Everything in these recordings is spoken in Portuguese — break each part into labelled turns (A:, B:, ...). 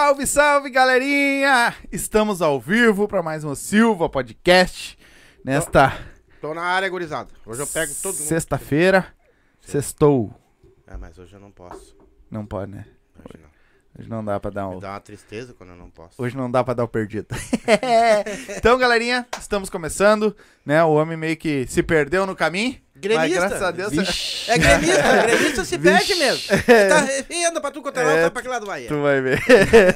A: Salve, salve, galerinha! Estamos ao vivo para mais um Silva Podcast nesta
B: Tô na área, gurizada. Hoje eu pego todo mundo.
A: sexta-feira. Sextou.
B: É, mas hoje eu não posso.
A: Não pode, né?
B: Hoje não.
A: Hoje não dá pra dar
B: Me
A: um.
B: dá uma tristeza quando eu não posso.
A: Hoje não dá pra dar o perdido. então, galerinha, estamos começando, né? O homem meio que se perdeu no caminho. Mas
B: Gremista.
A: graças a Deus.
B: É gremista, gremista se perde mesmo. Tá, e anda pra tu quanto é
A: É,
B: vai pra que lado vai.
A: Tu vai ver.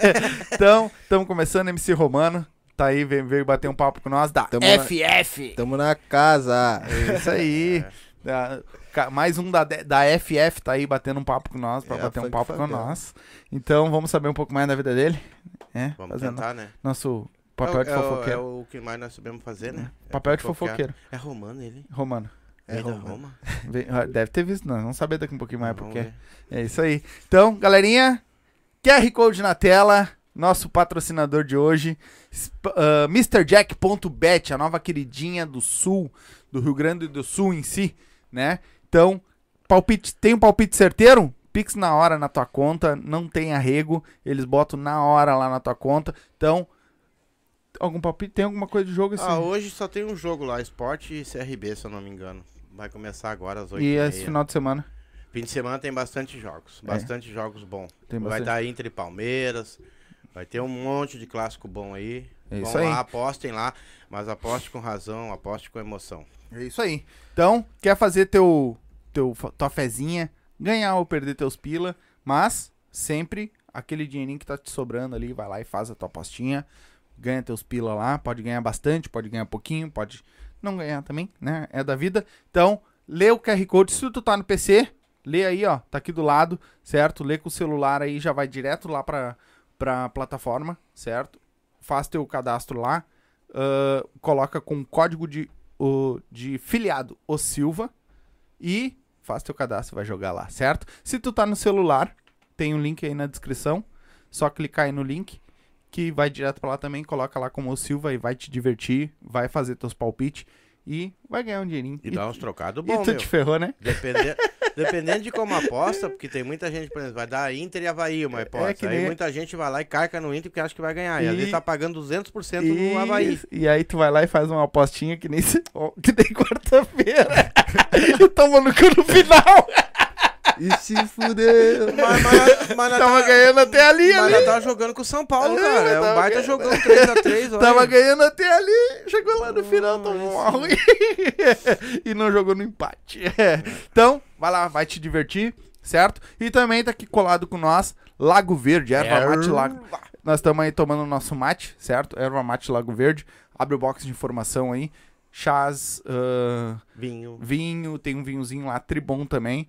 A: então, estamos começando MC Romano. Tá aí, veio, veio bater um papo com nós da
C: Tamo na-
A: FF.
C: Tamo na casa.
A: É isso aí. Ca- mais um da, da FF tá aí batendo um papo com nós, pra
C: É,
A: bater um papo com nós. Então, vamos saber um pouco mais da vida dele. É,
B: Vamos
A: fazendo
B: tentar, né?
A: nosso papel
B: é,
A: de
B: é
A: fofoqueiro.
B: É o que mais nós sabemos fazer, né? É
A: papel de fofoqueiro.
B: É romano ele?
A: Romano.
C: É.
B: Roma?
A: Ah, Deve ter visto, não. Vamos saber daqui um pouquinho mais
B: Vamos
A: porque.
B: ver.
A: É isso aí. Então, galerinha, QR Code na tela, nosso patrocinador de hoje, sp- ah, MrJack.bet, a nova queridinha do sul, do Rio Grande do Sul em si, né? Então, palpite, tem um palpite certeiro? Pix na hora na tua conta, não tem arrego, eles botam na hora lá na tua conta. Então, algum palpite? Tem alguma coisa de jogo assim?
B: Ah, hoje só tem um jogo lá, Sport e CRB, se eu não me engano. Vai começar agora às 8
A: e esse final de semana?
B: Fim de semana tem bastante jogos.
A: É.
B: Bastante jogos bons.
A: Tem
B: Vai
A: bastante.
B: dar Inter e Palmeiras. Vai ter um monte de clássico bom aí.
A: É isso
B: Vão
A: aí.
B: lá, apostem lá. Mas aposte com razão, aposte com emoção.
A: É isso aí. Então, quer fazer teu, teu, tua fezinha, ganhar ou perder teus pila, mas sempre aquele dinheirinho que tá te sobrando ali, vai lá e faz a tua apostinha, ganha teus pila lá, pode ganhar bastante, pode ganhar pouquinho, pode não ganhar também, né? É da vida. Então, lê o QR Code, se tu tá no PC, lê aí, ó, tá aqui do lado, certo? Lê com o celular aí, já vai direto lá pra, pra plataforma, certo? Faz teu cadastro lá, ah, coloca com código de, o, de filiado o Silva e faz teu cadastro, vai jogar lá, certo? Se tu tá no celular, tem um link aí na descrição, só clicar aí no link que vai direto pra lá também, coloca lá como o Silva e vai te divertir, vai fazer teus palpites e vai ganhar um dinheirinho.
B: E, dá uns trocados
A: e
B: bons,
A: tu
B: meu.
A: te ferrou, né?
B: Depende- Dependendo de como aposta, porque tem muita gente, por exemplo, vai dar Inter e Havaí uma aposta.
A: É que
B: aí
A: nem-
B: muita gente vai lá e carca no Inter porque acha que vai ganhar. E,
A: E-
B: ali tá pagando 200% no Havaí.
A: E aí tu vai lá e faz uma apostinha que nem, se- que nem quarta-feira. e toma no cu no final.
C: E se fudeu.
B: Mas, mas, mas
A: Tava
B: tá-
A: ganhando até ali,
B: Mas
A: ali.
B: tá jogando com o São Paulo,
A: É,
B: cara. É
A: tava
B: um baita
A: ganhando.
B: jogão 3x3. olha.
A: Tava ganhando até ali, chegou lá no final, tomou uma ruim. e não jogou no empate. É. Então, vai lá, vai te divertir, certo? E também tá aqui colado com nós, Lago Verde, erva mate Lago. Nós estamos aí tomando o nosso mate, certo? Erva mate Lago Verde. Abre o box de informação aí. Chás, ah,
B: Vinho.
A: vinho, tem um vinhozinho lá, tribom também.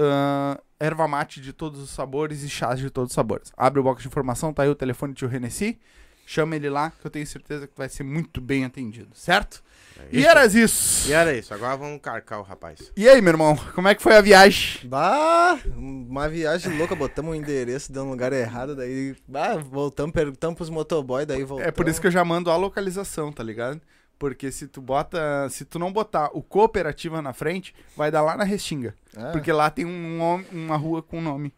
A: Ah, erva mate de todos os sabores e chás de todos os sabores. Abre o box de informação, tá aí o telefone do tio Renessi. Chama ele lá, que eu tenho certeza que vai ser muito bem atendido, certo?
B: É
A: E era isso.
B: E era isso. Agora vamos carcar o rapaz.
A: E aí, meu irmão, como é que foi a viagem?
C: Bah, uma viagem louca, botamos o endereço, deu um lugar errado, daí, bah, voltamos, perguntamos pros motoboy, daí voltamos.
A: É por isso que eu já mando a localização, tá ligado? Porque se tu bota, se tu não botar o cooperativa na frente, vai dar lá na Restinga.
C: Ah,
A: Porque lá tem um uma rua com nome.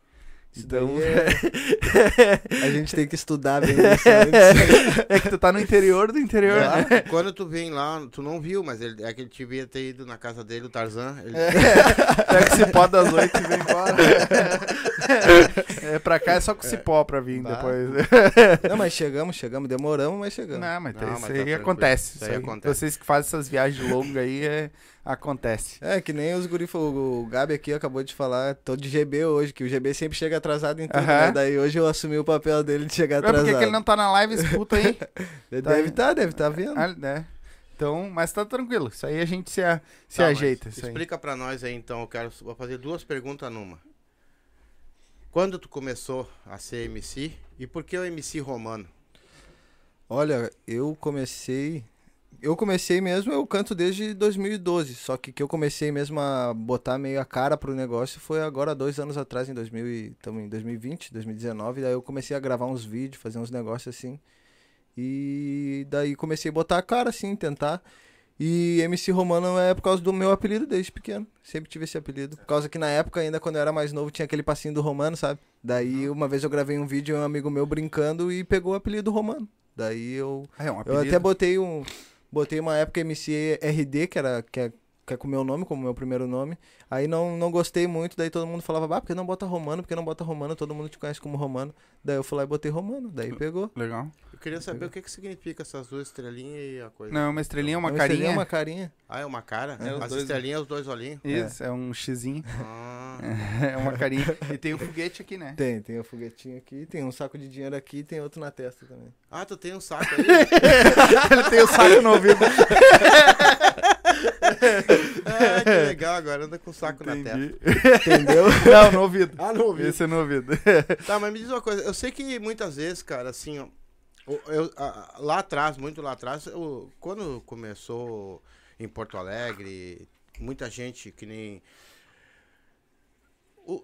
C: Isso
A: Então,
C: é- a gente tem que estudar bem isso antes.
A: é que tu tá no interior do interior, né?
B: Quando tu vem lá, tu não viu, mas ele, é que ele devia ter ido na casa dele, o Tarzan. Ele,
A: Pega o cipó das oito e vem embora. É, pra cá é só com cipó pra vir
C: Bah.
A: depois.
C: Não, mas chegamos, chegamos, demoramos, mas chegamos.
A: Não, mas,
B: Não,
A: isso
B: mas tá
A: aí
B: tranquilo.
A: acontece.
B: Isso aí acontece.
A: Vocês que fazem essas viagens longas aí, é, acontece.
C: É, que nem os guri, o, o Gabi aqui acabou de falar, tô de GB hoje, que o GB sempre chega atrasado em tudo, né? Daí hoje eu assumi o papel dele de chegar
A: É
C: atrasado.
A: porque que ele não tá na live, escuta aí.
C: Deve
A: tá aí.
C: estar, deve estar vendo.
A: Ah, né? Então, mas tá tranquilo. Isso aí a gente se, a- se
B: Tá,
A: ajeita. Isso aí.
B: Explica pra nós aí, então. Eu quero vou fazer duas perguntas numa. Quando tu começou a ser MC e por que o MC romano?
C: Olha, eu comecei. Eu comecei mesmo, eu canto desde 2012. Só que que eu comecei mesmo a botar meio a cara pro negócio foi agora dois anos atrás, em 2000 e, tamo em 2020, 2019. Daí eu comecei a gravar uns vídeos, fazer uns negócios assim. E daí comecei a botar a cara assim, tentar. E MC Romano é por causa do meu apelido desde pequeno. Sempre tive esse apelido. Por causa que na época, ainda quando eu era mais novo, tinha aquele passinho do Romano, sabe? Daí uma vez eu gravei um vídeo, um amigo meu brincando e pegou o apelido Romano. Daí eu.
A: É um
C: Eu até botei um. Botei uma época MC RD, que era. Que é, que é com o meu nome, como meu primeiro nome. Aí não, não gostei muito, daí todo mundo falava, ah, por que não bota Romano? Por que não bota Romano? Todo mundo te conhece como Romano. Daí eu fui lá e botei Romano, daí pegou.
A: Legal.
B: Eu queria saber o que, que significa essas duas estrelinhas e a coisa.
A: Não, uma estrelinha, uma
C: Então, seria
A: carinha.
C: uma carinha.
B: Ah, é uma cara?
A: É,
B: As
A: dois-
B: estrelinhas, os dois olhinhos.
A: Isso, é, um xizinho.
B: Ah,
A: É uma carinha. E tem o foguete aqui, né?
C: Tem, tem o foguetinho aqui, tem um saco de dinheiro aqui e tem outro na testa também.
B: Ah, tu tem um saco aí?
A: Ele tem o saco no ouvido.
B: ah, que legal, agora anda com o saco na testa.
A: Entendi.
C: Entendeu?
A: Não, no ouvido.
B: Ah, não ouvi.
A: Esse é no ouvido.
B: Tá, mas me diz uma coisa. Eu sei que muitas vezes, cara, assim, ó, eu- a- lá atrás, muito lá atrás, eu- quando começou em Porto Alegre, muita gente que nem. o-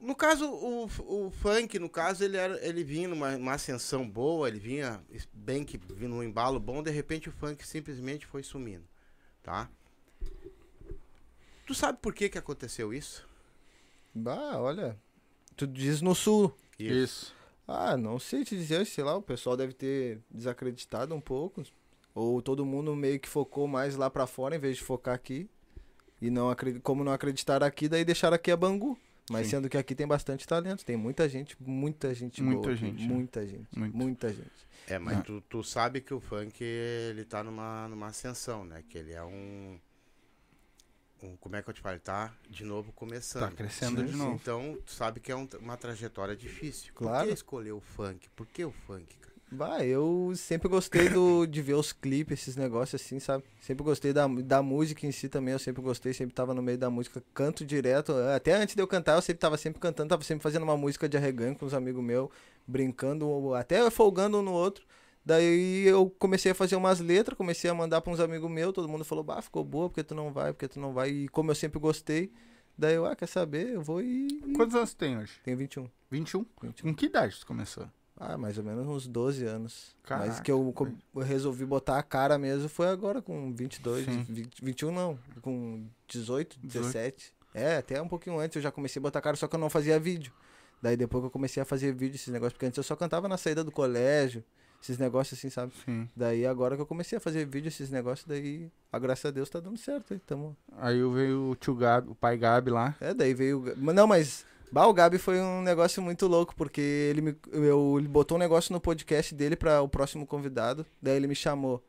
B: no caso, o, o funk, no caso, ele, era, ele vinha numa uma ascensão boa, ele vinha bem que vinha num embalo bom, de repente o funk simplesmente foi sumindo, tá? Tu sabe por que que aconteceu isso?
C: Bah, olha. Tu diz no sul.
A: Isso.
C: Ah, não sei te dizer, sei lá, o pessoal deve ter desacreditado um pouco. Ou todo mundo meio que focou mais lá pra fora em vez de focar aqui. E não acredi- como não acreditaram aqui, daí deixaram aqui a Bangu. Mas
A: Sim.
C: sendo que aqui tem bastante talento, tem muita gente, muita gente
A: Muita
C: boa.
A: gente, né?
C: muita gente, muita gente.
B: É, mas
A: Ah.
B: tu, tu sabe que o funk, ele tá numa, numa ascensão, né? Que ele é um, um- Como é que eu te falo? Ele tá de novo começando.
A: Tá crescendo de novo.
B: Então, tu sabe que é um- uma trajetória difícil. Por
C: Claro.
B: que escolher o funk? Por que o funk, cara?
C: Bah, eu sempre gostei do, de ver os clipes, esses negócios assim, sabe? Sempre gostei da, da música em si também, eu sempre gostei, sempre tava no meio da música, canto direto. Até antes de eu cantar, eu sempre tava sempre cantando, tava sempre fazendo uma música de arreganho com os amigos meus, brincando, até folgando um no outro. Daí eu comecei a fazer umas letras, comecei a mandar pra uns amigos meus, todo mundo falou, bah, ficou boa, porque tu não vai, porque tu não vai. E como eu sempre gostei, daí eu, ah, quer saber? Eu vou e.
A: Quantos anos tu tem hoje?
C: Tenho 21.
A: 21?
C: 21.
A: Com que idade tu começou?
C: Ah, mais ou menos uns 12 anos.
A: Caraca,
C: Mas que eu, eu resolvi botar a cara mesmo foi agora com 22,
A: Sim.
C: 20, 21 não, com 18,
A: 18.
C: 17. É, até um pouquinho antes eu já comecei a botar a cara, só que eu não fazia vídeo. Daí depois que eu comecei a fazer vídeo, esses negócios, porque antes eu só cantava na saída do colégio, esses negócios assim, sabe?
A: Sim.
C: Daí agora que eu comecei a fazer vídeo, esses negócios, daí, a graças a Deus tá dando certo aí, tamo...
A: Aí veio o tio Gabi, o pai Gabi lá.
C: É, daí veio. Não, mas. Bah, o Gabi foi um negócio muito louco, porque ele me eu, ele botou um negócio no podcast dele para o próximo convidado. Daí ele me chamou.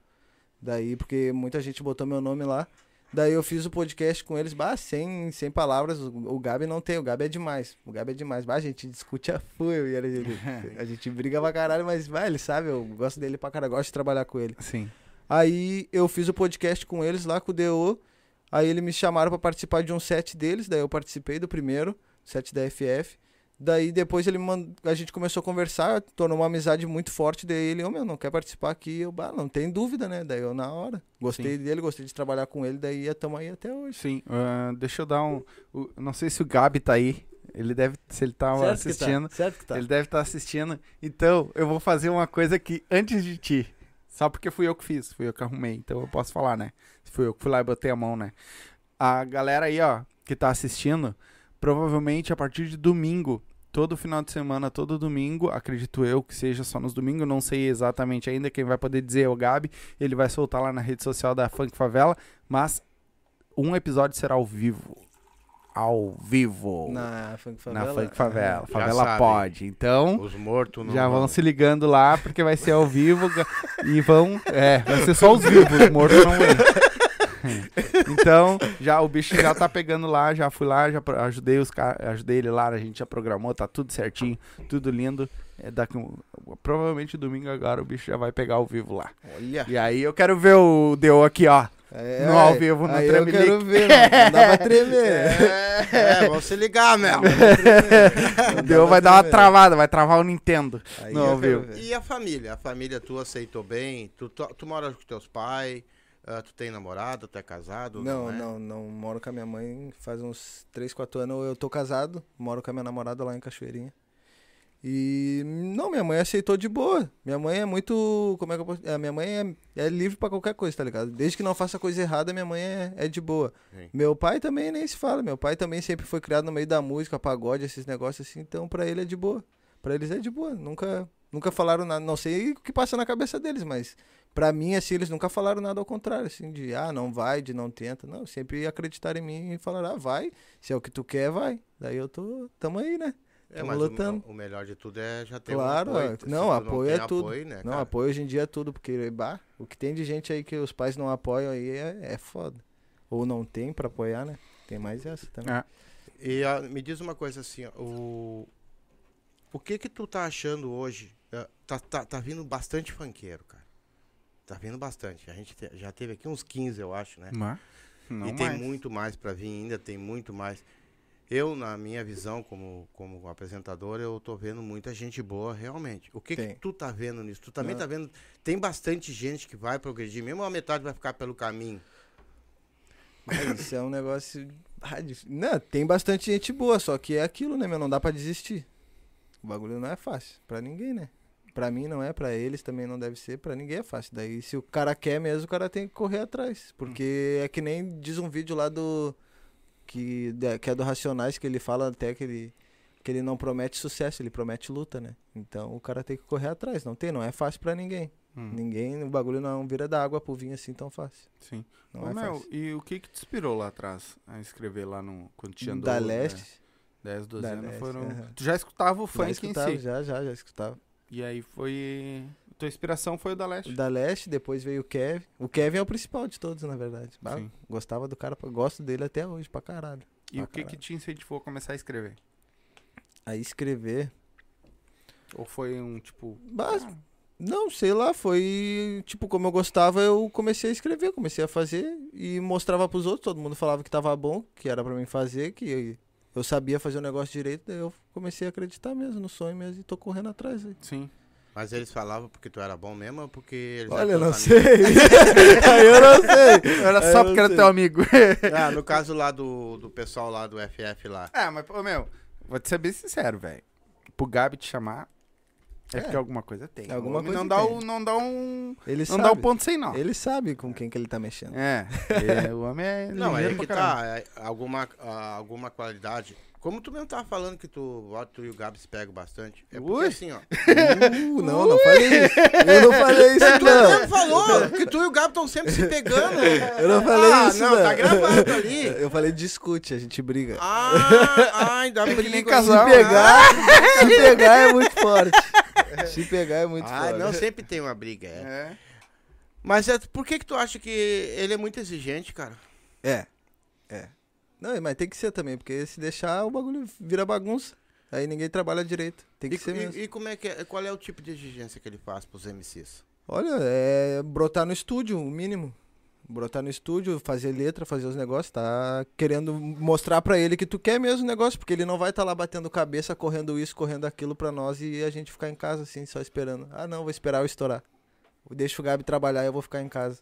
C: Daí, porque muita gente botou meu nome lá. Daí eu fiz o podcast com eles, bah, sem, sem palavras. O, o Gabi não tem, o Gabi é demais. O Gabi é demais. Bah, a gente discute a full, eu e ele. A gente briga pra caralho, mas, bah, ele sabe, eu gosto dele pra caralho, gosto de trabalhar com ele.
A: Sim.
C: Aí eu fiz o podcast com eles lá com o DO. Aí eles me chamaram pra participar de um set deles, daí eu participei do primeiro, set da FF. Daí depois ele mand... a gente começou a conversar, tornou uma amizade muito forte. Daí ele, ô meu, não quer participar aqui? Eu, bah, não tem dúvida, né? Daí eu na hora. Gostei dele, gostei de trabalhar com ele, daí estamos aí até hoje.
A: Sim. ah, deixa eu dar um. o- não sei se o Gabi tá aí. Ele deve. Se ele tá
C: Certo
A: assistindo.
C: que tá, certo que tá.
A: Ele deve estar assistindo. Então, eu vou fazer uma coisa aqui antes de ti. Só porque fui eu que fiz, fui eu que arrumei. Então eu posso falar, né? Fui eu que fui lá e botei a mão, né? A galera aí, ó, que tá assistindo, provavelmente a partir de domingo, todo final de semana, todo domingo, acredito eu que seja só nos domingos, não sei exatamente ainda. Quem vai poder dizer é o Gabi. Ele vai soltar lá na rede social da Funk Favela. Mas um episódio será ao vivo. Ao vivo.
C: Na Funk
A: Na
C: Favela.
A: Funk Favela.
B: Já
A: Favela pode. Então.
B: Os mortos não
A: Já vão
B: vão.
A: se ligando lá, porque vai ser ao vivo e vão. É, vai ser só os vivos, os mortos não vêm. Então, já o bicho já tá pegando lá, já fui lá, já ajudei os ajudei ele lá, a gente já programou, tá tudo certinho, tudo lindo. É daqui um- provavelmente domingo agora o bicho já vai pegar ao vivo lá.
B: Olha.
A: E aí eu quero ver o Deu aqui, ó.
C: É,
A: No ao vivo, no
C: aí eu
A: Tremelique.
C: quero ver, não, dá pra tremer.
B: É, vamos se ligar, meu.
A: O Deu vai dar uma travada, vai travar o Nintendo.
C: Aí
A: No ao vivo.
C: ver.
B: E a família? A família tu aceitou bem? Tu, tu, tu mora com teus pais? Ah, tu tem namorada? Tu é casado?
C: Não,
B: é?
C: não, não. Moro com a minha mãe faz uns 3, 4 anos. Eu tô casado, moro com a minha namorada lá em Cachoeirinha. E não, minha mãe aceitou de boa. Minha mãe é muito. Como é que eu posso. É, minha mãe é, é livre pra qualquer coisa, tá ligado? Desde que não faça coisa errada, minha mãe é, é de boa.
B: Sim.
C: Meu pai também nem se fala. Meu pai também sempre foi criado no meio da música, pagode, esses negócios assim. Então pra ele é de boa. Pra eles é de boa. Nunca, nunca falaram nada. Não sei o que passa na cabeça deles, mas pra mim, assim, eles nunca falaram nada ao contrário, assim, de ah, não vai, de não tenta. Não, sempre acreditaram em mim e falaram, ah, vai. Se é o que tu quer, vai. Daí eu tô. Tamo aí, né?
B: É,
C: Tamo
B: mas
C: lutando.
B: o, o melhor de tudo é já ter
C: Claro,
B: um
C: é.
B: apoio. Se
C: não,
B: tu
C: apoio é
B: tem
C: tudo.
B: Apoio, né,
C: Não,
B: cara?
C: apoio hoje em dia é tudo, porque bah, o que tem de gente aí que os pais não apoiam aí é, é foda. Ou não tem pra apoiar, né? Tem mais essa também.
A: É.
B: E ah, me diz uma coisa assim, o, o que que tu tá achando hoje? Ah, Tá, tá, tá vindo bastante funkeiro, cara. Tá vindo bastante. A gente te- já teve aqui uns 15, eu acho, né?
A: Mas, não
B: e tem
A: mais.
B: muito mais pra vir ainda, tem muito mais. Eu, na minha visão como, como apresentador, eu tô vendo muita gente boa, realmente. O que, que
C: Tem.
B: tu tá vendo nisso? Tu também
C: Não.
B: tá vendo. Tem bastante gente que vai progredir, mesmo a metade vai ficar pelo caminho.
C: Mas isso é um negócio. ah, Não, tem bastante gente boa, só que é aquilo, né, meu? Não dá pra desistir. O bagulho não é fácil. Pra ninguém, né? Pra mim não é, pra eles também não deve ser, pra ninguém é fácil. Daí se o cara quer mesmo, o cara tem que correr atrás. Porque é que nem diz um vídeo lá do. Que, da- que é do Racionais, que ele fala até que ele. Que ele não promete sucesso, ele promete luta, né? Então o cara tem que correr atrás. Não tem, não é fácil pra ninguém.
A: Hum,
C: Ninguém, o bagulho não vira da água pro vinho assim tão fácil.
A: sim.
C: Não
A: Ô,
C: é
A: meu,
C: fácil.
A: e o que que te inspirou lá atrás a escrever lá no... Quando tinha
C: da
A: 12,
C: Leste.
A: né? 10, 12
C: Da
A: anos
C: Leste,
A: foram... Tu já escutava o
C: Já
A: funk em
C: escutava,
A: si.
C: já, já, já escutava.
A: E aí foi... Tua inspiração foi o da Leste.
C: O da Leste, depois veio o Kevin. O Kevin é o principal de todos, na verdade.
A: Sim.
C: Gostava do cara, gosto dele até hoje, pra caralho.
A: E
C: pra
A: o que que
C: caralho.
A: te incentivou a começar a escrever?
C: Aí escrever.
A: Ou foi um, tipo...
C: Mas,
A: ah,
C: não, sei lá, foi. Tipo, como eu gostava, eu comecei a escrever, comecei a fazer e mostrava pros outros. Todo mundo falava que tava bom, que era pra mim fazer, que eu sabia fazer o negócio direito. Daí eu comecei a acreditar mesmo no sonho mesmo e tô correndo atrás aí.
A: Sim.
B: Mas eles falavam porque tu era bom mesmo ou porque eles
C: Olha, eu não sei. aí eu não sei.
A: Era só
C: eu
A: porque era
C: sei.
A: teu amigo.
B: Ah, no caso lá do, do pessoal lá do FF lá.
A: É, mas, ô, meu, vou te ser bem sincero, velho. Pro Gabi te chamar, é,
C: É.
A: porque alguma coisa tem.
C: Alguma
A: O
C: coisa
A: não dá,
C: tem.
A: o, não dá um.
C: Ele
A: Não
C: sabe.
A: dá um ponto sem nó.
C: Ele sabe com quem que ele tá mexendo.
A: É, é, o homem é.
B: Não, é
A: ligeiro
B: que tá. é, alguma, ah, alguma qualidade. Como tu mesmo tava falando que tu, tu e o Gabs pegam bastante. É porque
A: Ui.
B: assim, ó.
C: Uh, não, não falei isso. Eu não falei isso,
B: Tu
C: não.
B: mesmo falou que tu e o Gabs estão sempre se pegando.
C: Eu não falei
B: ah,
C: isso,
B: não,
C: não.
B: tá gravado ali.
C: Eu falei discute, a gente briga.
B: Ah, ai, dá
A: que
B: briga.
A: nem casal.
C: Se pegar, se pegar é muito forte. Se pegar é muito
B: Ah,
C: forte.
B: não, sempre tem uma briga, é.
A: É.
B: Mas é, por que que tu acha que ele é muito exigente, cara?
C: É, é. Não, mas tem que ser também, porque se deixar o bagulho vira bagunça. Aí ninguém trabalha direito. Tem que
B: E,
C: ser
B: e-
C: mesmo.
B: e como é que é, qual é o tipo de exigência que ele faz pros MCs?
C: Olha, é brotar no estúdio, o mínimo. Brotar no estúdio, fazer letra, fazer os negócios, tá querendo mostrar pra ele que tu quer mesmo o negócio, porque ele não vai estar lá batendo cabeça, correndo isso, correndo aquilo pra nós e a gente ficar em casa assim, só esperando. Ah, não, vou esperar eu estourar. Deixa o Gabi trabalhar e eu vou ficar em casa.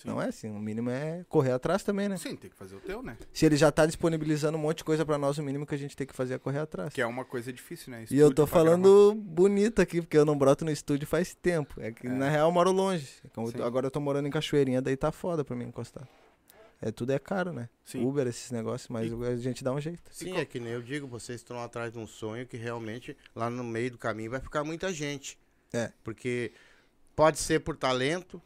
A: Sim.
C: Não é assim, o mínimo é correr atrás também, né?
A: Sim, tem que fazer o teu, né?
C: Se ele já tá disponibilizando um monte de coisa pra nós, o mínimo que a gente tem que fazer é correr atrás.
A: Que é uma coisa difícil, né?
C: E eu
A: Estúdio
C: tô
A: pra gravar.
C: falando bonito aqui, porque eu não broto no estúdio faz tempo. É que
A: É.
C: na real eu moro longe. Como eu tô-
A: Sim.
C: agora eu tô morando em Cachoeirinha, daí tá foda pra mim encostar. É, tudo é caro, né?
A: Sim.
C: Uber, esses negócios, mas a gente dá um jeito.
B: Sim, é que nem eu digo, vocês estão atrás de um sonho que realmente lá no meio do caminho vai ficar muita gente.
C: É.
B: Porque pode ser por talento,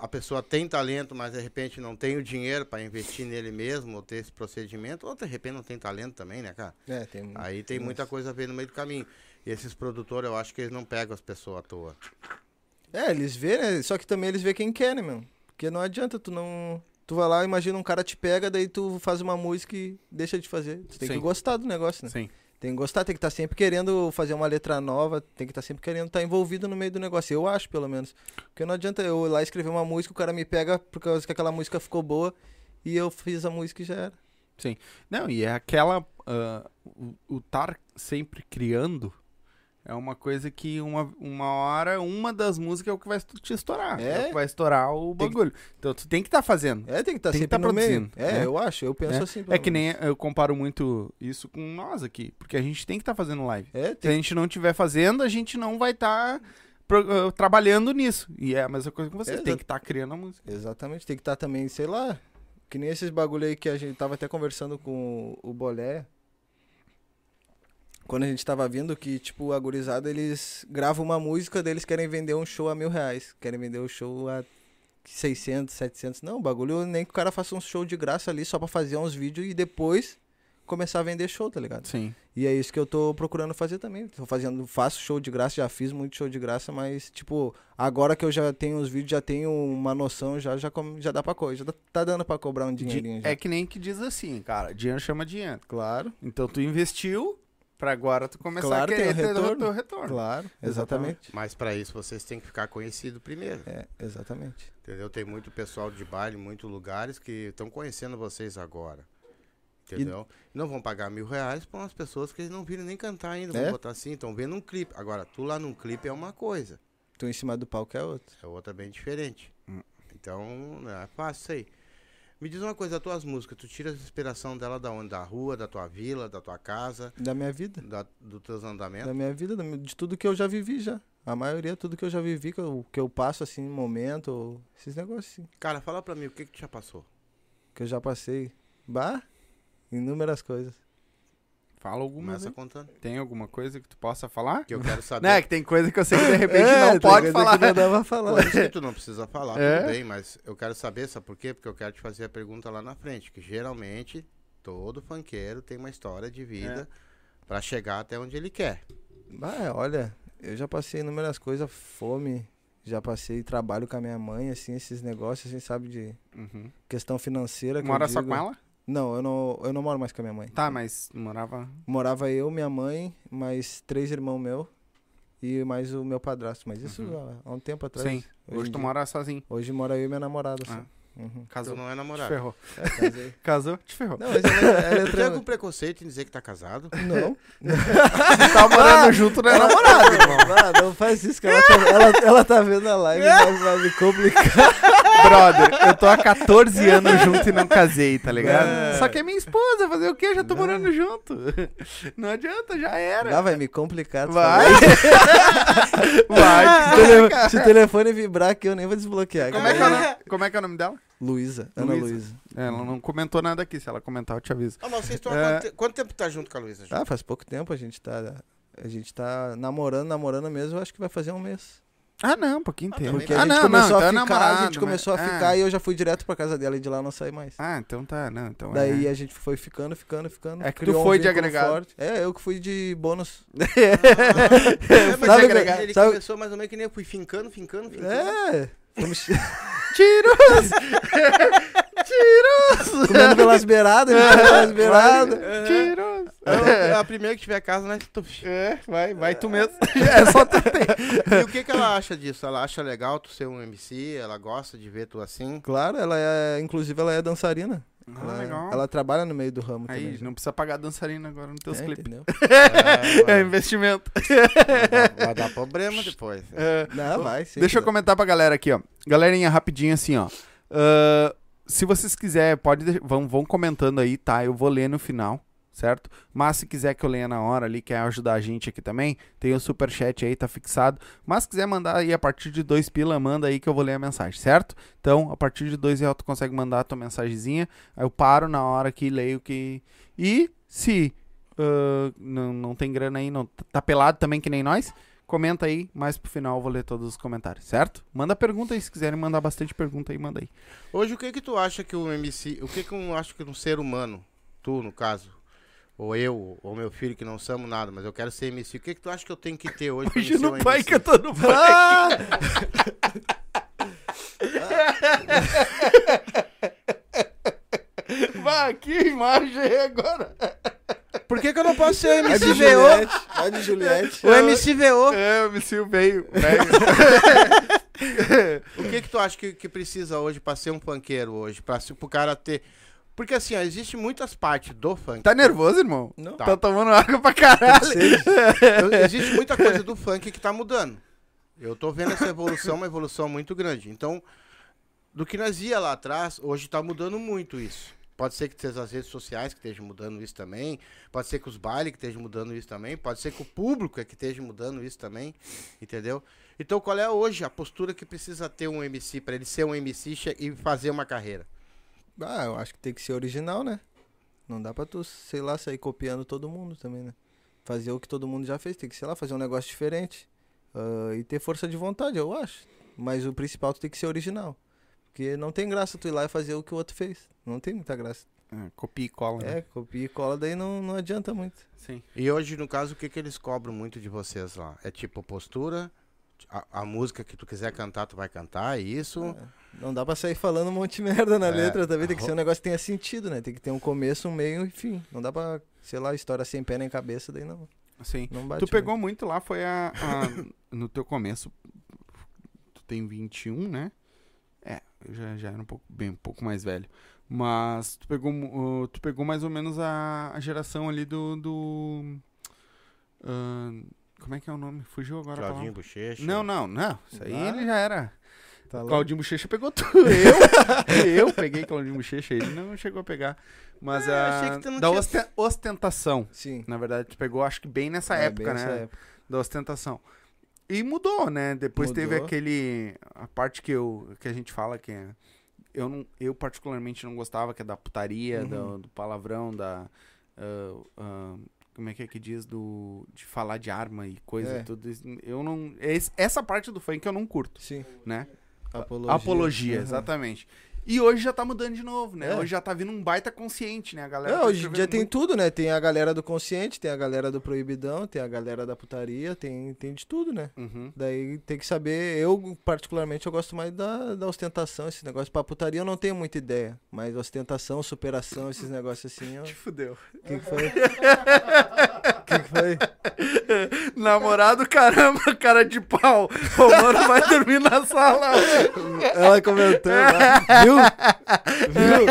B: a pessoa tem talento, mas de repente não tem o dinheiro para investir nele mesmo, ou ter esse procedimento, ou de repente não tem talento também, né, cara?
C: É, tem.
B: Aí tem muita coisa a ver no meio do caminho. E esses produtores, eu acho que eles não pegam as pessoas à toa.
C: É, eles vê, né? Só que também eles vê quem quer, né, meu? Porque não adianta tu não. Tu vai lá, imagina um cara te pega, daí tu faz uma música e deixa de fazer. Tu tem
A: Sim.
C: que gostar do negócio, né?
A: Sim.
C: Tem que gostar, tem que estar sempre querendo fazer uma letra nova, tem que estar sempre querendo estar envolvido no meio do negócio. Eu acho, pelo menos. Porque não adianta eu ir lá escrever uma música, o cara me pega por causa que aquela música ficou boa e eu fiz a música e já era.
A: Não, e é aquela. ah, o estar sempre criando É uma coisa que uma, uma hora, uma das músicas é o que vai te estourar. É,
C: É.
A: o que vai estourar o
C: Tem que-
A: bagulho. Então tu tem que estar fazendo.
C: É, tem que estar
A: Tem que
C: sempre
A: tá produzindo,
C: É,
A: né?
C: eu acho, eu penso
A: É.
C: assim.
A: É que nem eu comparo muito isso com nós aqui. Porque a gente tem que estar fazendo live.
C: É,
A: Se a
C: tem
A: gente não estiver fazendo, a gente não vai estar trabalhando nisso. E é a mesma coisa com vocês.
C: Exato.
A: Tem que estar criando a música.
C: Exatamente, tem que estar também, sei lá, que nem esses bagulho aí que a gente tava até conversando com o Bolé. Quando a gente tava vindo que, tipo, a gurizada, eles gravam uma música, deles querem vender um show a mil reais. Querem vender o show a 600, 700. Não, o bagulho nem que o cara faça um show de graça ali só pra fazer uns vídeos e depois começar a vender show, tá ligado?
A: Sim.
C: E é isso que eu tô procurando fazer também. Tô fazendo, faço show de graça, já fiz muito show de graça, mas, tipo, agora que eu já tenho os vídeos, já tenho uma noção, já, já, já dá pra coisa. Já tá dando pra cobrar um dinheirinho. já.
A: É que nem que diz assim, cara. Dinheiro chama dinheiro.
C: Claro,
A: Então tu investiu pra agora tu começar
C: Claro,
A: a querer
C: o
A: ter o
C: retorno.
A: teu retorno.
C: claro, exatamente.
B: Mas pra isso vocês têm que ficar conhecido primeiro.
C: É, exatamente.
B: Entendeu? Tem muito pessoal de baile, muitos lugares que estão conhecendo vocês agora. Entendeu? Não vão pagar mil reais para umas pessoas que eles não viram nem cantar ainda. Vão
C: É.
B: botar assim, estão vendo um clipe. Agora, tu lá num clipe é uma coisa.
C: Tu em cima do palco é outro.
B: É outra bem diferente.
A: Hum.
B: Então, não é fácil isso aí. Me diz uma coisa, as tuas músicas, tu tira a inspiração dela da onde? Da rua, da tua vila, da tua casa,
C: Da minha vida.
B: da, dos teus andamentos?
C: Da minha vida, de tudo que eu já vivi já. A maioria, tudo que eu já vivi, que eu, que eu passo assim, momento, esses negócios assim,
B: Cara, fala pra mim o que que tu já passou.
C: que eu já passei. Bah, inúmeras coisas.
A: Fala alguma
B: Começa
A: vez.
B: contando.
A: Tem alguma coisa que tu possa falar?
B: Que eu quero saber.
A: Né, que tem coisa que eu sei que de repente
C: É,
A: não pode
C: coisa
A: falar.
C: Que não dá pra falar.
B: Coisas que tu não precisa falar,
A: É?
B: tudo bem, mas eu quero saber, sabe por quê? Porque eu quero te fazer a pergunta lá na frente, que geralmente todo funkeiro tem uma história de vida pra chegar até onde ele quer.
C: Ah, olha, eu já passei inúmeras coisas, fome, já passei trabalho com a minha mãe, assim, esses negócios, assim, sabe, de
A: Uhum.
C: questão financeira.
A: Mora só com ela?
C: Não, eu não, eu não moro mais com a minha mãe.
A: Tá, mas morava.
C: Morava eu, minha mãe, mais três irmãos meus e mais o meu padrasto. Mas isso
A: Uhum.
C: há, há um tempo atrás.
A: Sim. Hoje
C: em
A: tu
C: dia.
A: mora sozinho.
C: Hoje mora eu e minha namorada, só.
A: Ah.
C: Uhum.
A: Casou.
B: Tu não é
A: Te
B: namorado.
A: ferrou.
C: É.
A: Casou? Te ferrou.
C: não, mas ela, ela é
B: Tu
C: tra-
B: tem algum preconceito em dizer que tá casado?
C: Não.
A: tá morando junto, não é namorado, irmão.
C: Ah, não faz isso, que ela tá, ela, ela tá vendo a live, vai, vai me complicar.
A: Brother, eu tô há 14 anos junto e não casei, tá ligado?
C: É.
A: Só que é minha esposa, fazer o quê? Já tô
C: Não.
A: morando junto. Não adianta, já era.
C: Ah, vai me complicar.
A: Vai. Vai.
C: Se o tele- Se o telefone vibrar aqui, eu nem vou desbloquear.
A: Como é, que é o nome, como é que é o nome dela?
C: Luísa, Ana
A: Luísa. É, Ela não comentou nada aqui. Se ela comentar, eu te aviso.
B: Ah, mas vocês estão há
A: É.
B: quanto, te- quanto tempo tá junto com a Luísa?
C: Ah, faz pouco tempo a gente tá. A gente tá namorando, namorando mesmo, eu acho que vai fazer um mês.
A: Ah, não, pouquinho tempo.
C: Porque
A: ah,
C: a gente
A: não,
C: começou
A: não,
C: a
A: então é
C: ficar, a
A: namorado,
C: gente começou
A: mas-
C: a ficar e eu já fui direto pra casa dela e de lá não saí mais.
A: Ah, então tá, não. Então
C: Daí
A: é.
C: a gente foi ficando, ficando, ficando.
A: É que tu
C: criou um
A: foi de agregado.
C: forte. É, eu que fui de bônus.
B: É, mas
C: Sabe
B: ele,
C: que-
B: ele
C: sabe-
B: começou mais ou menos que nem eu fui fincando, fincando, fincando.
C: É.
A: Tiros!
C: comendo pelas beiradas, comendo pelas beiradas.
A: Tiros!
B: É, a primeira que tiver casa, né? tu-
A: É, vai, vai tu mesmo. É só tu ter.
B: E o que, que ela acha disso? Ela acha legal tu ser um MC? Ela gosta de ver tu assim?
C: Claro, ela é. Inclusive, ela é dançarina.
A: Ah,
C: ela,
A: legal.
C: ela trabalha no meio do ramo
A: Aí,
C: também.
A: não precisa pagar dançarina agora nos teus
C: É,
A: clipes.
C: entendeu?
B: É,
A: É investimento.
B: vai- vai dar problema depois.
A: É,
C: Não, vai, sim.
A: Deixa eu comentar pra galera aqui, ó. Galerinha, rapidinho assim, ó. Ah, se vocês quiserem, pode vão, vão comentando aí, tá? Eu vou ler no final, certo? Mas se quiser que eu leia na hora ali, quer ajudar a gente aqui também, tem o superchat aí, tá fixado. Mas se quiser mandar aí a partir de dois pila, manda aí que eu vou ler a mensagem, certo? Então, a partir de dois reais tu consegue mandar a tua mensagenzinha. Aí eu paro na hora aqui, leio que... E se ah, não, não tem grana aí, não tá pelado também que nem nós, comenta aí, mais pro final eu vou ler todos os comentários, certo? Manda pergunta aí, se quiserem mandar bastante pergunta aí, manda aí.
B: Hoje, o que que tu acha que o MC... O que que eu acho que um ser humano, tu no caso, ou eu, ou meu filho, que não somos nada, mas eu quero ser MC, o que que tu acha que eu tenho que ter hoje pra ser
A: Imagina
B: um
A: pai
B: MC?
A: cantando pai.
C: Ah!
A: Vai, que imagem agora.
B: Por que que eu não posso ser o
C: Vai de
B: MC VO?
C: Juliette. Vai de Juliette.
B: O MC VO.
A: É, o MC veio. veio.
B: O que que tu acha que, que precisa hoje pra ser um funkeiro hoje? Pra, se- pro cara ter... Porque assim, ó, existe muitas partes do funk.
A: Tá nervoso, irmão?
C: Não.
A: Tá, tomando água pra caralho.
B: Eu- existe muita coisa do funk que tá mudando. Eu tô vendo essa evolução, uma evolução muito grande. Então, do que nós ia lá atrás, hoje tá mudando muito isso. Pode ser que seja as redes sociais que estejam mudando isso também. Pode ser que os bailes que estejam mudando isso também. Pode ser que o público é que esteja mudando isso também. Entendeu? Então, qual é hoje a postura que precisa ter um MC para ele ser um MC e fazer uma carreira?
C: Ah, eu acho que tem que ser original, né? Não dá pra tu, sei lá, sair copiando todo mundo também, né? Fazer o que todo mundo já fez, tem que, sei lá, fazer um negócio diferente. Ah, e ter força de vontade, eu acho. Mas o principal tu tem que ser original. Porque não tem graça tu ir lá e fazer o que o outro fez. Não tem muita graça.
A: É, copia e cola. né?
C: É, copia e cola, daí não, não adianta muito.
A: Sim.
B: E hoje, no caso, o que, que eles cobram muito de vocês lá? É tipo postura? A, a música que tu quiser cantar, tu vai cantar, é isso?
C: É. Não dá pra sair falando um monte de merda na
B: É.
C: letra também. Tem que ser um negócio que tenha sentido, né? Tem que ter um começo, um meio e fim. Não dá pra, sei lá, história sem pé nem cabeça, daí não,
A: Sim.
C: não bate.
A: Tu pegou muito lá, foi a, a- No teu começo. Tu tem 21, né? Eu já, já era um pouco, bem, um pouco mais velho. Mas tu pegou, uh, tu pegou mais ou menos a, a geração ali do. do ah, como é que é o nome? Fugiu agora
B: Claudinho. Bochecha?
A: Não, não, não. Isso aí
C: Ah.
A: ele já era.
C: Tá.
A: Claudinho Bochecha pegou tudo. Eu, eu peguei Claudinho Bochecha, ele não chegou a pegar. Mas
B: É, eu
A: a.
B: achei que tu não
A: da
B: tinha-
A: osten- ostentação.
C: Sim.
A: Na verdade, tu pegou, acho que bem nessa
C: É,
A: época,
C: bem
A: né?
C: nessa época.
A: Da ostentação. E mudou, né? Depois teve
C: Mudou.
A: aquele. A parte que, eu, que a gente fala que é. Eu, não, eu particularmente não gostava, que é da putaria,
C: Uhum.
A: do, do palavrão, da. ah, ah, como é que é que diz? Do, de falar de arma e coisa.
C: É.
A: Tudo. Eu não. essa parte do funk eu não curto,
C: Sim.
A: né?
C: Apologia.
A: Apologia,
C: Uhum.
A: exatamente. E hoje já tá mudando de novo, né?
C: É.
A: Hoje já tá vindo um baita consciente, né? A galera.
C: É,
A: tá
C: hoje em dia
A: escrevendo
C: tem
A: muito-
C: tudo, né? Tem a galera do consciente, tem a galera do proibidão, tem a galera da putaria, tem, tem de tudo, né?
A: Uhum.
C: Daí tem que saber, eu particularmente eu gosto mais da, da ostentação, esse negócio. Pra putaria eu não tenho muita ideia, mas ostentação, superação, esses negócios assim, ó.
A: Te fudeu.
C: O que, que foi? O que, que foi?
A: Namorado, caramba, cara de pau. O mano vai dormir na sala.
C: Ela comentou, ah, viu? Viu?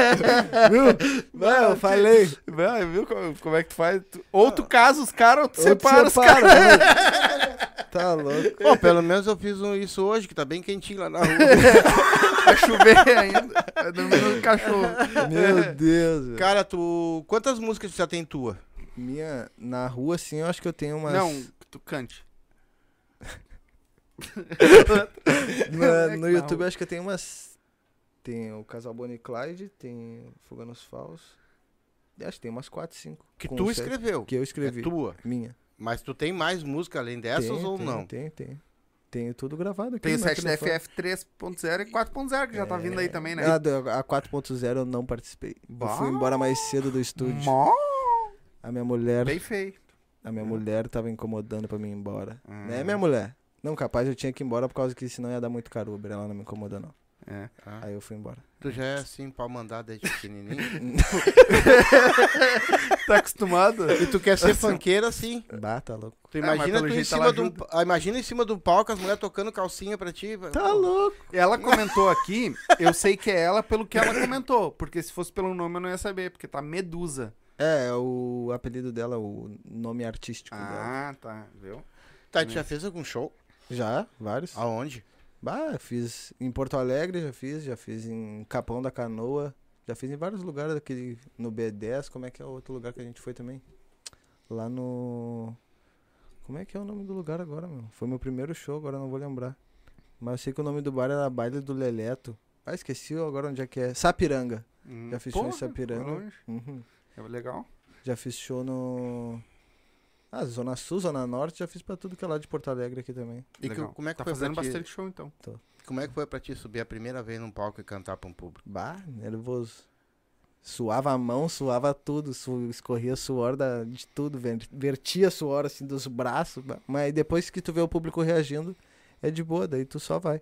C: Viu? Vai, eu falei.
A: Vai, viu como, como é que tu faz? Tu- Ou tu casa os caras, ou tu
C: Outro
A: separa os
C: separa,
A: caras.
C: né? Tá louco.
B: Pô, pelo menos eu fiz um- isso hoje, que tá bem quentinho lá na rua.
A: Vai chover ainda. Vai dormir no cachorro.
C: Meu Deus. velho.
B: Cara, tu. Quantas músicas tu já tem tua?
C: Minha, na rua, assim, eu acho que eu tenho umas.
A: Não, que tu cante.
C: Na-
A: É
C: no
A: na
C: YouTube, eu acho que eu tenho umas. Tem o Casal Bonnie e Clyde, tem Fuga nos Falsos. Acho que tem umas 4, 5.
B: Que tu escreveu.
C: Que eu escrevi.
B: É tua.
C: Minha.
B: Mas tu tem mais música além dessas
C: Tem,
B: ou
C: tem,
B: não?
C: Tem, tem. Tenho tudo gravado aqui.
A: Tem o
C: no
A: 7 da. FF 3.0 e 4.0 que já tá vindo aí também, né?
C: Do- a 4.0 eu não participei. Eu
A: Bah.
C: fui embora mais cedo do estúdio.
A: Mó,
C: A minha mulher.
A: bem feio.
C: A minha mulher tava incomodando pra mim ir embora.
A: Ah.
C: Né, minha mulher? Não, capaz eu tinha que ir embora por causa que senão ia dar muito caro Uber. Ela não me incomoda, não.
A: É.
B: Ah,
C: Aí eu fui embora.
B: tu já é assim, pau mandar desde pequenininho.
A: Tá acostumado?
B: e tu quer ser funkeiro assim.
C: Bah, tá louco.
B: Tu
A: Ah,
B: imagina tu em cima um, ah, imagina em cima do palco as mulheres tocando calcinha pra ti.
C: Tá louco.
A: Ela comentou aqui, eu sei que é ela pelo que ela comentou. Porque se fosse pelo nome eu não ia saber, porque tá Medusa.
C: É, é o apelido dela, o nome artístico dela.
A: Ah, tá, viu?
B: Tá, tu já fez algum show?
C: Já, vários.
B: Aonde?
C: Bah, fiz em Porto Alegre, já fiz, já fiz em Capão da Canoa, já fiz em vários lugares daquele no B10, como é que é o outro lugar que a gente foi também? Lá no Como é que é o nome do lugar agora, meu? Foi meu primeiro show, agora eu não vou lembrar. Mas eu sei que o nome do bar era Baile do Leleto. Ah, esqueci agora onde é que é. Sapiranga.
A: Hum,
C: Já fiz show em
A: porra,
C: Sapiranga. Uhum.
A: É legal.
C: Já fiz show no Ah, Zona Sul, Zona Norte, já fiz pra tudo que é lá de Porto Alegre aqui também.
B: E que- como é que
A: tá
B: foi
A: fazendo
B: pra ti?
A: bastante show, então.
B: Como é que foi pra ti subir a primeira vez num palco e cantar pra um público?
C: Bah, nervoso. Suava a mão, suava tudo, su escorria suor da, de tudo, ver- vertia suor assim dos braços. bah. Mas depois que tu vê o público reagindo, é de boa, daí tu só vai.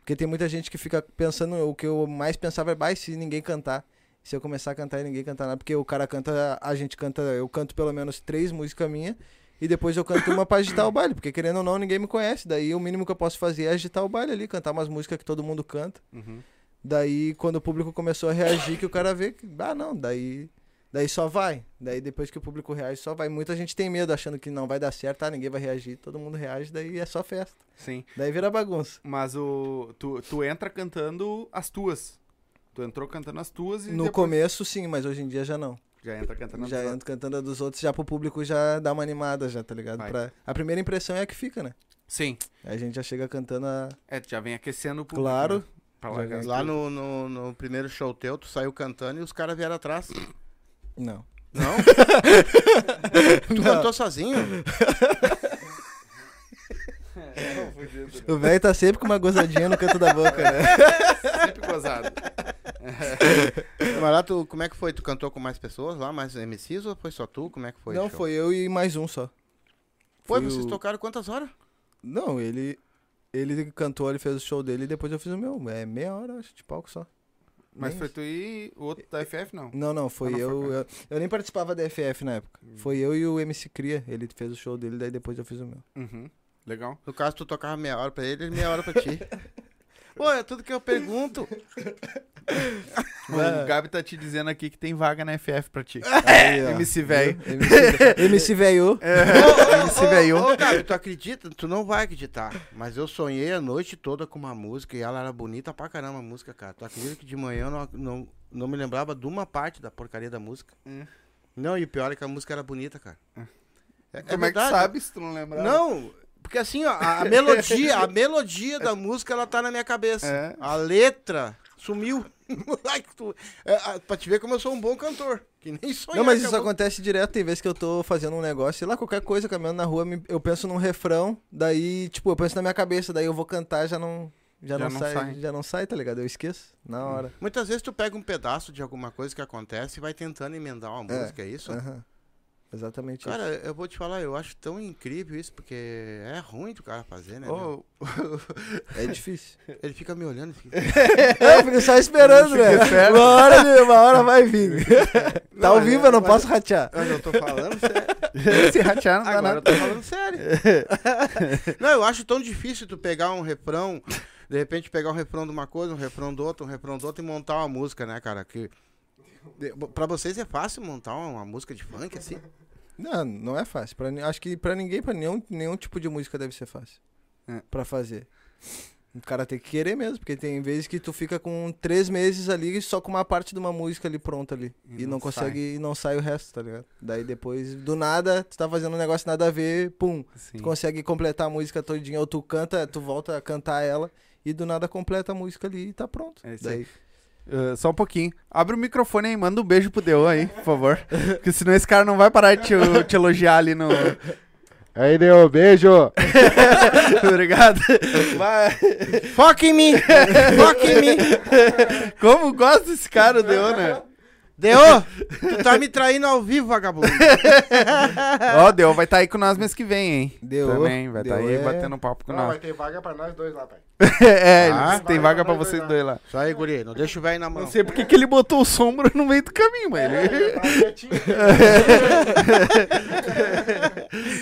C: Porque tem muita gente que fica pensando, o que eu mais pensava é, bah, se ninguém cantar. Se eu começar a cantar e ninguém cantar nada, porque o cara canta, a gente canta, eu canto pelo menos três músicas minhas e depois eu canto uma pra agitar o baile, porque querendo ou não, ninguém me conhece. Daí o mínimo que eu posso fazer é agitar o baile ali, cantar umas músicas que todo mundo canta.
A: Uhum.
C: Daí, quando o público começou a reagir, que o cara vê que, ah, não, daí, daí só vai. Daí, depois que o público reage, só vai. Muita gente tem medo, achando que não vai dar certo, ah, ninguém vai reagir. Todo mundo reage, daí é só festa.
A: Sim.
C: Daí vira bagunça.
A: Mas o. Tu, tu entra cantando as tuas. Tu entrou cantando as tuas e.
C: No
A: depois
C: começo, sim, mas hoje em dia já não.
A: Já entra cantando
C: Já entro cantando a dos outros, já pro público já dá uma animada, já, tá ligado?
A: Vai.
C: Pra... A primeira impressão é a que fica, né?
A: Sim.
C: Aí a gente já chega cantando a.
A: É, tu já vem aquecendo o público.
C: Claro.
A: né?
B: Lá no, no, no primeiro show teu, tu saiu cantando e os caras vieram atrás.
C: Não.
B: Não? tu cantou sozinho?
C: O velho tá sempre com uma gozadinha no canto da boca, né?
A: Sempre gozado.
B: Mas lá tu, como é que foi? Tu cantou com mais pessoas lá, mais MCs ou foi só tu? Como é que foi?
C: não, foi eu e mais um só.
B: Foi,
C: Foi
B: vocês
C: o-
B: tocaram quantas horas?
C: Não, ele. Ele cantou, ele fez o show dele e depois eu fiz o meu. É meia hora, acho, de palco só.
A: Mas
C: Nem
A: foi tu e o outro da FF, não.
C: Não, não, foi
A: Ah, não,
C: eu,
A: Hum.
C: eu. eu nem participava da FF na época. Foi eu e o MC Cria. Ele fez o show dele, daí depois eu fiz o meu.
A: Uhum. Legal.
B: No caso, tu tocava meia hora pra ele e meia hora pra ti. Pô, é tudo que eu pergunto.
A: O Gabi tá te dizendo aqui que tem vaga na FF pra ti.
C: Aí, ó.
A: MC velho.
C: MC, velho.
A: MC velho.
B: Ô, Gabi, tu acredita? Tu não vai acreditar. Mas eu sonhei a noite toda com uma música e ela era bonita pra caramba a música, cara. Tu acredita que de manhã eu não, não, não me lembrava de uma parte da porcaria da música?
A: Hum.
B: Não, e o pior é que a música era bonita, cara. É,
A: Como é que
B: verdade.
A: sabe se tu não lembra?
B: Não, porque assim, ó, a, melodia, a melodia da música, ela tá na minha cabeça.
A: É.
B: A letra sumiu. É, pra te ver como eu sou um bom cantor. Que nem sonhar.
C: Não, mas isso
B: a mu-
C: acontece direto. Tem vezes que eu tô fazendo um negócio, sei lá, qualquer coisa, caminhando na rua, eu penso num refrão, daí, tipo, eu penso na minha cabeça, daí eu vou cantar, já não. Já,
A: Já
C: não,
A: não
C: sai,
A: sai.
C: já não sai, tá ligado? Eu esqueço na hora.
B: Muitas vezes tu pega um pedaço de alguma coisa que acontece e vai tentando emendar uma
C: É.
B: música, é isso?
C: Aham. Exatamente
B: Cara,
C: isso.
B: eu vou te falar, eu acho tão incrível isso, porque é ruim do cara fazer, né?
A: Ô,
C: É difícil.
B: Ele fica me olhando e fica.
C: eu fico só esperando, né? Uma hora, uma hora vai vir. tá
B: Não,
C: ao
B: mas-
C: vivo, eu não
B: mas-
C: posso ratear.
B: Mas eu tô falando sério.
A: se ratear não dá
B: Agora eu
A: nada.
B: tô falando sério. não, eu acho tão difícil tu pegar um refrão, de repente pegar um refrão de uma coisa, um refrão do outro, um refrão do outro e montar uma música, né, cara? Que. Pra vocês é fácil montar uma música de funk assim?
C: Não, não é fácil. Pra, acho que pra ninguém, pra nenhum, nenhum tipo de música deve ser fácil.
A: É.
C: Pra fazer. O cara tem que querer mesmo, porque tem vezes que tu fica com três meses ali só com uma parte de uma música ali pronta ali.
A: E
C: E,
A: não
C: não, consegue, e não sai o resto, tá ligado? Daí depois, do nada, tu tá fazendo um negócio nada a ver, pum.
A: Sim.
C: Tu consegue completar a música todinha, ou tu canta, tu volta a cantar ela, e do nada completa a música ali e tá pronto.
A: É isso aí. Uh, só um pouquinho. Abre o microfone aí, manda um beijo pro Deu aí, por favor. Porque senão esse cara não vai parar de te, te elogiar ali no.
B: Aí deu, beijo!
A: Obrigado. Vai.
B: Foca em mim! Foca em mim!
A: Como gosta desse cara, o Deu, né?
B: Deu! Tu tá me traindo ao vivo, vagabundo!
A: Ó, Deu vai estar aí com nós mês que vem, hein?
C: Deu.
A: Também, vai estar
C: Deu
A: aí
C: é-
A: batendo papo com nós.
D: ter vaga pra nós dois lá, pai.
A: é,
B: Ah,
A: tem vaga pra vocês dois lá.
B: Só aí, guri, não deixa o velho na mão.
A: Não sei porque que ele botou o sombra no meio do caminho, mas ele.
D: Tá quietinho.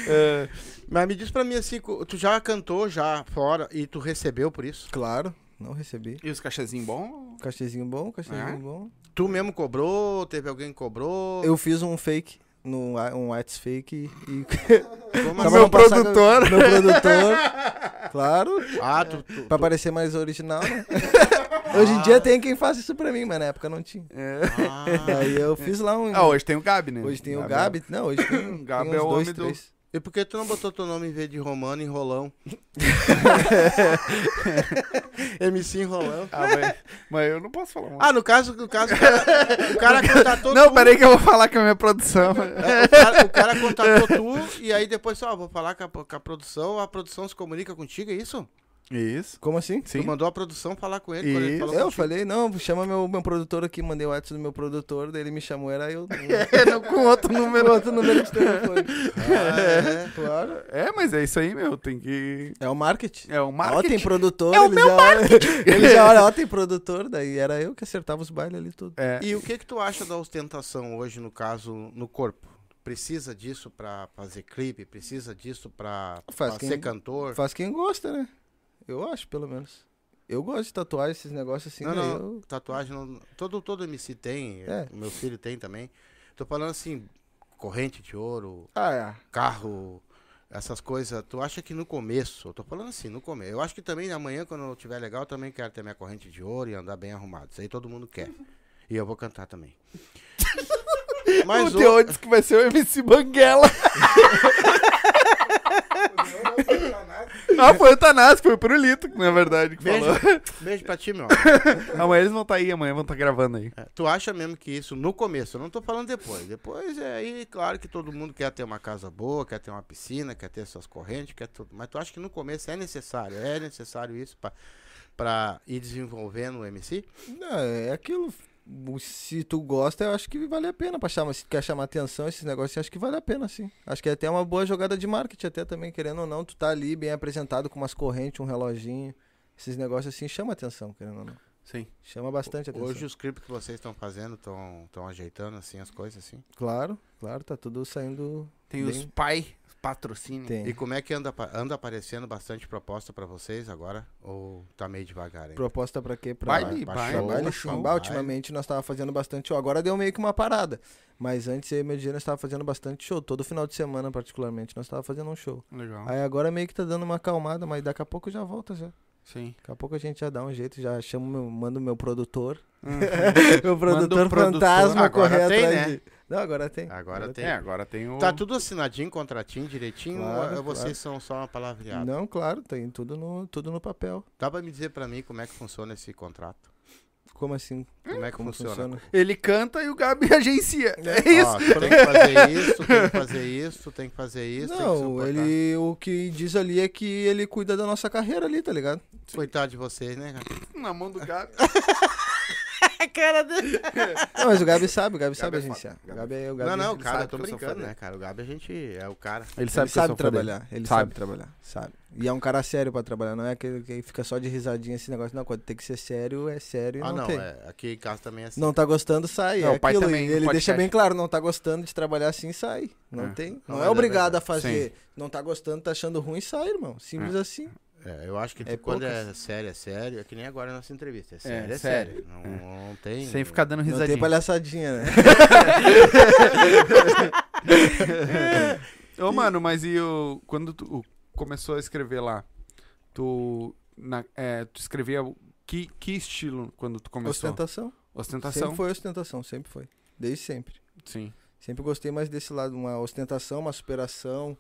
A: É,
B: Mas me diz pra mim assim, tu já cantou já fora e tu recebeu por isso?
C: Claro, não recebi.
A: E os cachezinhos bons?
C: Cachezinho bom, cachezinho
A: É?
C: bom.
B: Tu mesmo cobrou? Teve alguém que cobrou?
C: Eu fiz um fake, no, um Whats fake e.
B: Como assim?
A: meu
C: passado-
A: produtor.
C: Meu produtor. Claro.
B: Ah, tu, tu,
C: Pra
B: tu-
C: parecer mais original, né? Hoje em dia tem quem faça isso pra mim, mas na época não tinha.
B: Ah,
C: Aí eu fiz lá um.
A: Ah, hoje tem o Gabi, né?
C: Hoje tem o Gabi. Não, hoje tem,
A: Gabi
C: tem
A: é o
C: dois,
A: homem do-
C: três.
B: E por que tu não botou teu nome em vez de Romano Enrolão? MC Enrolão.
A: Ah, mas, mas eu não posso falar.
B: Ah, no caso, no caso, o cara, o cara
A: não,
B: tu.
A: peraí que eu vou falar com a minha produção.
B: É, o, cara, o cara contatou tu e aí depois ó, vou falar com a, com a produção, a produção se comunica contigo, é isso?
A: Isso.
C: Como assim?
B: Tu mandou a produção falar com ele quando ele
A: Isso.
B: falou
C: Eu
B: contigo.
C: falei, não, chama meu, meu produtor aqui, mandei o WhatsApp do meu produtor, daí ele me chamou, era eu.
A: É, não, com outro número.
C: outro número de telefone.
B: Ah, é.
C: Claro.
A: É, mas é isso aí, meu. Tem que.
C: É o marketing.
A: É o
C: Ó,
A: marketing.
C: tem produtor.
A: É o
C: ele
A: meu
C: já olha- Ele já olha, ó, tem produtor, daí era eu que acertava os bailes ali tudo.
A: É.
B: E o que que tu acha da ostentação hoje, no caso, no corpo? Precisa disso pra fazer clipe? Precisa disso pra,
C: Faz
B: pra
C: quem-
B: ser cantor?
C: Faz quem gosta, né? Eu acho, pelo menos. Eu gosto de tatuar esses negócios assim.
B: não,
C: daí
B: não,
C: eu-
B: tatuagem não. Todo, todo MC tem,
C: É.
B: meu filho tem também. Tô falando assim, corrente de ouro,
C: Ah, é.
B: carro, essas coisas. Tu acha que no começo, eu tô falando assim, no começo. Eu acho que também amanhã, quando eu tiver legal, eu também quero ter minha corrente de ouro e andar bem arrumado. Isso aí todo mundo quer. E eu vou cantar também. Mas
A: o
B: o...
A: disse que vai ser o MC Banguela. ah, foi o Tanás, foi o Pirulito, na verdade, que
B: Beijo,
A: falou.
B: beijo pra ti, meu.
A: Amanhã eles vão estar aí, amanhã vão estar gravando aí.
B: É, tu acha mesmo que isso no começo, eu não tô falando depois. Depois é aí, claro que todo mundo quer ter uma casa boa, quer ter uma piscina, quer ter suas correntes, quer tudo. Mas tu acha que no começo é necessário? É necessário isso pra, pra ir desenvolvendo o MC?
C: Não, é aquilo. Se tu gosta, eu acho que vale a pena pra chamar. Se tu quer chamar atenção, esses negócios, eu acho que vale a pena, sim. Acho que é até uma boa jogada de marketing, até também, querendo ou não. Tu tá ali bem apresentado com umas correntes, um reloginho. Esses negócios assim chama atenção, querendo ou não.
A: Sim.
C: Chama bastante atenção.
B: Hoje os clipes que vocês estão fazendo, estão ajeitando assim as coisas assim.
C: Claro, claro, tá tudo saindo.
A: Tem os
C: Bem-
A: pai patrocínio.
C: Tem.
B: E como é que anda, anda aparecendo bastante proposta pra vocês agora? Ou tá meio devagar aí?
C: Proposta pra quê? Pra
A: Baile,
B: pra
A: baile,
B: show,
C: sim.
B: show, baile.
C: ultimamente nós tava fazendo bastante show. Agora deu meio que uma parada. Mas antes aí, meu dia, nós tava fazendo bastante show. Todo final de semana, particularmente, nós tava fazendo um show.
A: Legal.
C: Aí agora meio que tá dando uma acalmada, mas daqui a pouco já volta já.
A: Sim.
C: Daqui a pouco a gente já dá um jeito, já chamo meu, mando meu produtor.
A: Uhum.
C: meu produtor
A: produtor.
C: fantasma correr
B: tem,
C: atrás
B: né?
C: de... Não, agora tem.
B: Agora tem.
A: É, agora tem o.
B: Tá tudo assinadinho, contratinho, direitinho?
C: Claro,
B: ou vocês são só uma palavreada?
C: Não, claro, tem tudo no, tudo no papel.
B: Dá pra me dizer pra mim como é que funciona esse contrato?
C: Como assim?
B: Como é que
C: Como
B: funciona?
C: funciona?
A: Ele canta e o Gabi agencia. É isso.
B: Ó, tem que fazer isso, tem que fazer isso, tem que fazer isso. tem que
C: Não, ele. O que diz ali é que ele cuida da nossa carreira ali, tá ligado?
B: Coitado de vocês, né, cara?
A: Na mão do Gabi.
B: A cara dele.
C: Não, mas o Gabi sabe, o Gabi sabe
A: é
C: agenciar. O Gabi é o Gabi.
B: Não, não,
C: ele
B: cara,
A: sabe
B: eu tô brincando, né, cara? O Gabi a gente é o cara.
A: Ele
C: Ele
A: sabe,
C: sabe,
A: fã dele.
C: trabalhar, ele
A: Sabe.
C: sabe. trabalhar, sabe. E é um cara sério pra trabalhar, não é aquele que fica só de risadinha esse negócio. Não, quando tem que ser sério, é sério
B: Ah,
C: não,
B: não,
C: tem.
B: é, aqui em casa também é assim.
C: Não tá gostando, sai.
A: Não,
C: é
A: o pai
C: aquilo.
A: também
C: ele deixa bem claro, não tá gostando de trabalhar assim, sai. Não
A: É.
C: tem.
B: Não,
C: Não, é
B: é
C: obrigado a
B: verdade.
C: fazer. Não tá gostando, tá achando ruim, sai, irmão. Simples assim.
B: É, eu acho que
C: É
B: quando
C: poucas.
B: é sério, é sério. É que nem agora a nossa entrevista. É sério, é,
A: sério.
B: sério. Não, não tem...
A: Sem ficar dando
C: Não tem
A: risadinha.
C: palhaçadinha, né?
A: Ô, mano, mas e o. Quando tu começou a escrever lá, tu. Na, é, tu escrevia que, que estilo quando tu começou?
C: Ostentação.
A: Ostentação?
C: Sempre foi ostentação, sempre foi. Desde sempre.
A: Sim.
C: Sempre gostei mais desse lado, uma ostentação, uma superação.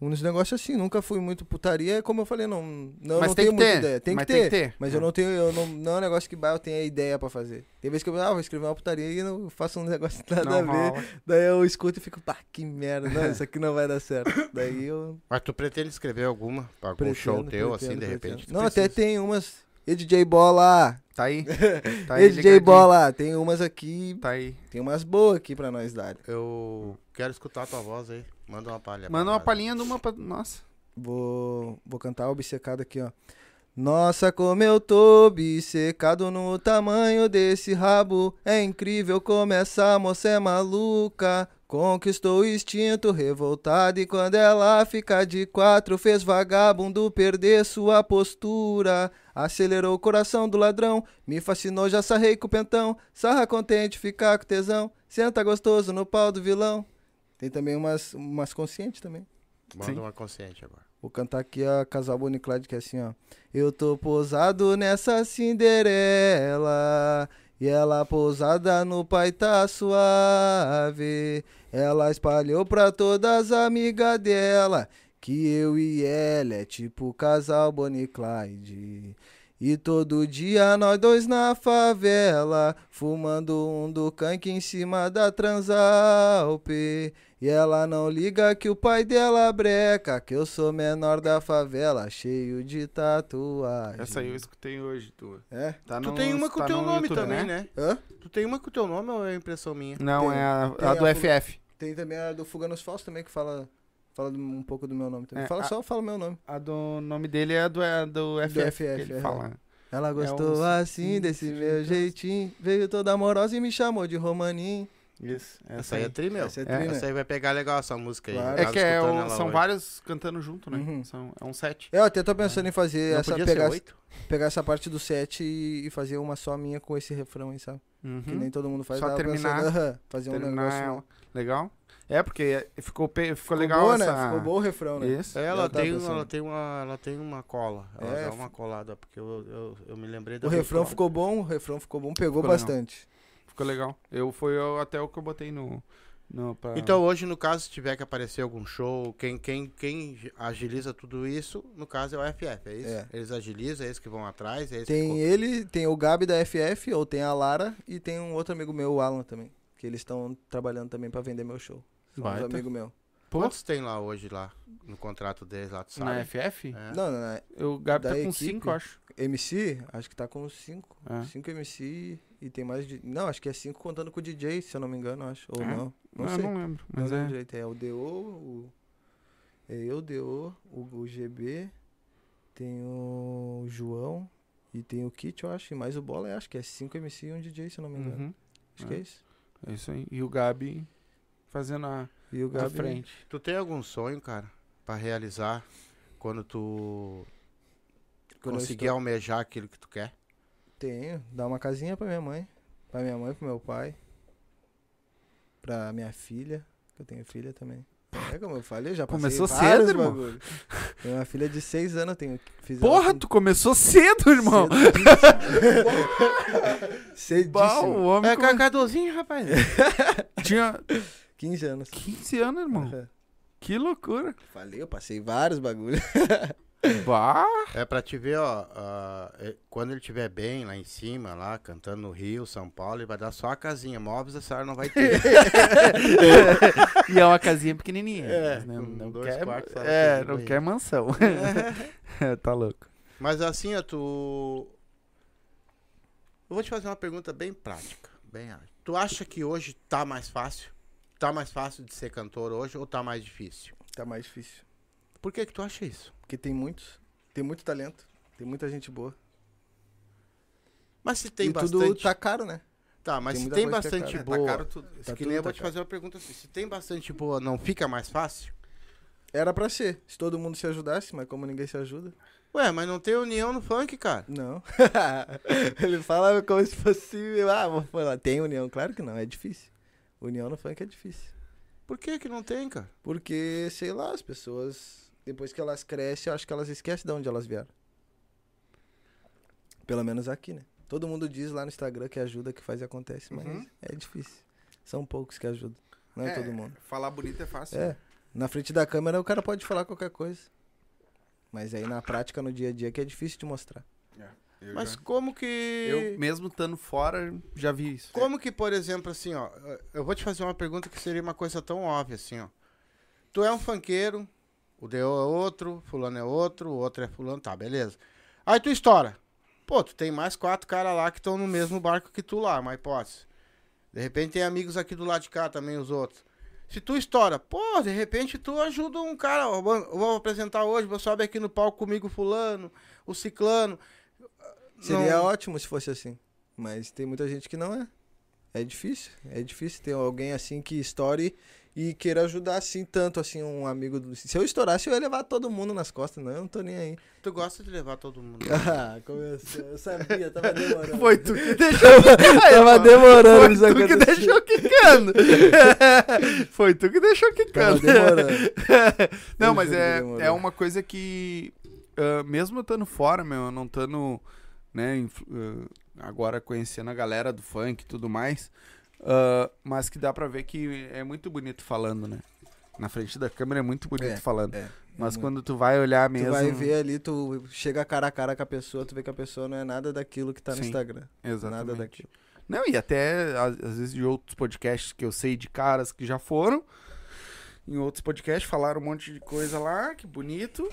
C: Uns negócios assim, nunca fui muito putaria, como eu falei, não, não,
A: Mas
C: não
A: tem
C: tenho
A: que
C: muita
A: ter,
C: ideia. Tem
A: mas
C: que
A: tem
C: ter.
A: que ter.
C: Mas
A: É.
C: eu não tenho, eu não, não é um negócio que bah, eu tenho a ideia pra fazer. Tem vezes que eu, ah, vou escrever uma putaria e não faço um negócio nada a
A: Não
C: ver.
A: rola.
C: Daí eu escuto e fico, pá, que merda, não, isso aqui não vai dar certo. Daí eu
B: Mas tu pretende escrever alguma? pra Algum
C: pretendo,
B: show teu,
C: pretendo,
B: assim, de
C: pretendo.
B: repente?
C: Não, até tem umas. E DJ Bola!
A: Tá aí. Tá aí
C: E DJ. Bola! Tem umas aqui,
A: Tá aí.
C: tem umas boas aqui pra nós dar.
B: Eu quero escutar a tua voz aí. Manda uma palha.
A: Manda uma palhinha de uma. pra- Nossa.
C: Vou, vou cantar obcecado aqui, ó. Nossa, como eu tô obcecado no tamanho desse rabo. É incrível como essa moça é maluca. Conquistou o instinto revoltado e quando ela fica de quatro fez vagabundo perder sua postura. Acelerou o coração do ladrão, me fascinou, já sarrei com o pentão. Sarra contente, ficar com tesão, senta gostoso no pau do vilão. Tem também umas, umas conscientes também.
B: Manda
A: Sim.
B: uma consciente agora.
C: Vou cantar aqui a Casal Boniclade, que é assim, ó. Eu tô pousado nessa Cinderela. E ela pousada no pai tá suave. Ela espalhou pra todas as amigas dela. Que eu e ela é tipo casal Bonnie e Clyde. E todo dia nós dois na favela, fumando um do canque em cima da Transalpe. E ela não liga que o pai dela breca, que eu sou menor da favela, cheio de tatuagem.
A: Essa aí eu escutei hoje, tu.
C: É?
A: Tá
B: Tu
A: no-
B: tem uma com o
A: tá
B: teu
A: no
B: nome
A: YouTube,
B: também, né?
C: Hã?
B: Tu tem uma com o teu nome ou é impressão minha?
A: Não,
C: Tem.
A: é a, a do
C: a-
A: FF.
C: Tem também a do Fuga nos Falsos também, que fala, fala do- um pouco do meu nome também.
A: É,
C: fala
A: a-
C: só, fala o meu nome.
A: A do nome dele é a do, é a do FF.
C: FF,
A: que ele
C: é.
A: fala.
C: Ela gostou
A: um-
C: assim,
A: sim,
C: desse meu jeitinho. Veio toda amorosa e me chamou de Romaninho.
A: Isso.
B: Essa aí é tri, meu.
C: Essa é
A: É,
C: tri, né?
B: Essa aí vai pegar legal essa música aí.
C: Claro.
B: Eu
A: É que é o- são
B: hoje.
A: vários cantando junto, né?
C: Uhum.
A: São, é um set.
C: Eu até tô pensando em fazer
B: Não
C: essa, pegar, pegar essa parte do set e, e fazer uma só minha com esse refrão aí, sabe?
A: Uhum.
C: Que nem todo mundo faz.
A: Só terminar.
C: pensando, aham, fazer um
A: Terminar
C: negócio.
A: ela. Legal? É, porque ficou, pe- ficou,
C: Ficou
A: legal
C: boa,
A: essa...
C: né? Ficou bom o refrão, né?
A: Isso.
B: É, Ela tem,
C: pensando.
B: ela, tem uma, ela tem uma cola. Ela
C: É,
B: dá uma colada, porque eu, eu, eu me lembrei da
C: O refrão
B: versão.
C: ficou bom, o refrão ficou bom, pegou
A: Ficou legal.
C: bastante.
A: Ficou legal. Eu, foi eu- até o que eu botei no... no pra-
B: Então hoje, no caso, se tiver que aparecer algum show, quem, quem, quem agiliza tudo isso, no caso é o FF, é isso?
C: É.
B: Eles agilizam, é eles que vão atrás, é
C: Tem ele, tem o Gabi da FF, ou tem a Lara, e tem um outro amigo meu, o Alan também. Que eles estão trabalhando também pra vender meu show. Uns
A: Baita.
C: amigos meus.
A: Pô,
B: Quantos tem lá hoje, lá, no contrato deles, lá, tu
A: na
B: sabe?
A: FF?
B: É.
C: Não, não, não.
A: O Gabi
C: Da
A: tá com
C: equipe?
A: 5, acho.
C: MC, acho que tá com 5.
A: É.
C: 5 MC e tem mais de. Não, acho que é 5 contando com o DJ, se eu não me engano, acho. Ou
A: É?
C: não. Não
A: Ah,
C: sei.
A: não lembro.
C: Não
A: Mas
C: lembro
A: é...
C: direito. É o DO, o. É eu, DO, o, o GB, tem o João e tem o Kit, eu acho. E mais o Bola, eu acho que é 5 MC e um DJ, se eu não me engano.
A: Uhum.
C: Acho que é isso.
A: É isso aí. E o Gabi fazendo a,
C: E o
A: a
C: Gabi.
A: frente.
B: Tu tem algum sonho, cara, pra realizar quando tu
C: Quando
B: conseguir
C: estou-
B: almejar aquilo que tu quer?
C: Tenho. Dar uma casinha pra minha mãe. Pra minha mãe, pro meu pai. Pra minha filha. Que eu tenho filha também. É, como eu falei, já
A: Começou cedo, irmão.
C: bagulho. Tenho uma filha de 6 anos, eu tenho. Fiz
A: Porra, tu começou cedo, irmão.
C: com Cedíssimo.
A: Bah, o homem
B: É
A: com-
B: carcadozinho, rapaz.
A: tinha
C: 15 anos.
A: 15 anos, irmão.
C: Aham.
A: Que loucura.
C: Falei, eu passei vários bagulhos.
A: Bah.
B: É pra te ver, ó, é, quando ele estiver bem lá em cima, lá, cantando no Rio, São Paulo, ele vai dar só a casinha. Móveis a senhora não vai ter.
A: E é uma casinha pequenininha.
B: É,
A: mas não,
B: dois
A: quer,
B: quartos,
A: é, não quer mansão. tá louco.
B: Mas assim, ó, tu. Eu vou te fazer uma pergunta bem prática. Bem. Tu acha que hoje tá mais fácil? Tá mais fácil de ser cantor hoje ou tá mais difícil?
C: Tá mais difícil.
B: Por que que tu acha isso?
C: Porque tem muitos. Tem muito talento. Tem muita gente boa.
B: Mas se tem
C: e
B: bastante.
C: tudo tá caro, né?
B: Tá, mas
C: tem
B: se tem
C: que é
B: bastante
C: cara.
A: Tá
B: boa.
A: caro tudo.
B: que
C: Tá
B: nem
C: tudo
B: eu vou
C: tá
B: te fazer uma pergunta assim. Se tem bastante boa, não fica mais fácil?
C: Era pra ser. Se todo mundo se ajudasse, mas como ninguém se ajuda.
B: Ué, mas não tem união no funk, cara.
C: Não. Ele fala como se fosse. Ah, vou falar. Tem união? Claro que não, é difícil. União no funk é difícil.
B: Por que que não tem, cara?
C: Porque, sei lá, as pessoas, depois que elas crescem, acho que elas esquecem de onde elas vieram. Pelo menos aqui, né? Todo mundo diz lá no Instagram que ajuda, que faz e acontece, mas
A: Uhum.
C: é difícil. São poucos que ajudam. Não é, todo mundo.
A: Falar bonito é fácil.
C: É. Na frente da câmera o cara pode falar qualquer coisa. Mas aí na prática, no dia a dia, que é difícil de mostrar.
A: Eu
B: Mas
A: já-
B: como que.
A: eu, mesmo estando fora, já vi isso.
B: Como que, por exemplo, assim, ó, eu vou te fazer uma pergunta que seria uma coisa tão óbvia, assim, ó. Tu é um funkeiro, o Deo é outro, fulano é outro, o outro é fulano, tá, beleza. Aí tu estoura. Pô, tu tem mais quatro caras lá que estão no mesmo barco que tu lá, uma hipótese. De repente tem amigos aqui do lado de cá também, os outros. Se tu estoura, pô, de repente tu ajuda um cara, ó, vou, eu vou apresentar hoje, vou sobe aqui no palco comigo fulano, o ciclano.
C: Seria
B: Não-
C: ótimo se fosse assim. Mas tem muita gente que não é. É difícil. É difícil ter alguém assim que estoure e queira ajudar assim tanto assim um amigo. Do... Se eu estourasse, eu ia levar todo mundo nas costas. Não, eu não tô nem aí.
B: Tu gosta de levar todo mundo.
C: Ah, começou. Eu sabia, tava demorando.
A: Foi tu que deixou.
C: tava demorando
A: Foi
C: isso
A: tu que deixou quicando. Foi tu que deixou
C: Tava
A: quicando.
C: demorando.
A: Não, mas é, é uma coisa que, ah, mesmo eu estando fora, meu, eu não estando, né, agora conhecendo a galera do funk e tudo mais, ah, mas que dá pra ver que é muito bonito falando, né? Na frente da câmera é muito bonito
C: É,
A: falando.
C: É.
A: Mas
C: muito.
A: quando tu vai olhar mesmo.
C: Tu vai ver ali, tu chega cara a cara com a pessoa, tu vê que a pessoa não é nada daquilo que tá no
A: Sim,
C: Instagram.
A: Exatamente.
C: Nada daquilo.
A: Não, e até às, às vezes de outros podcasts que eu sei de caras que já foram. Em outros podcasts falaram um monte de coisa lá, que bonito.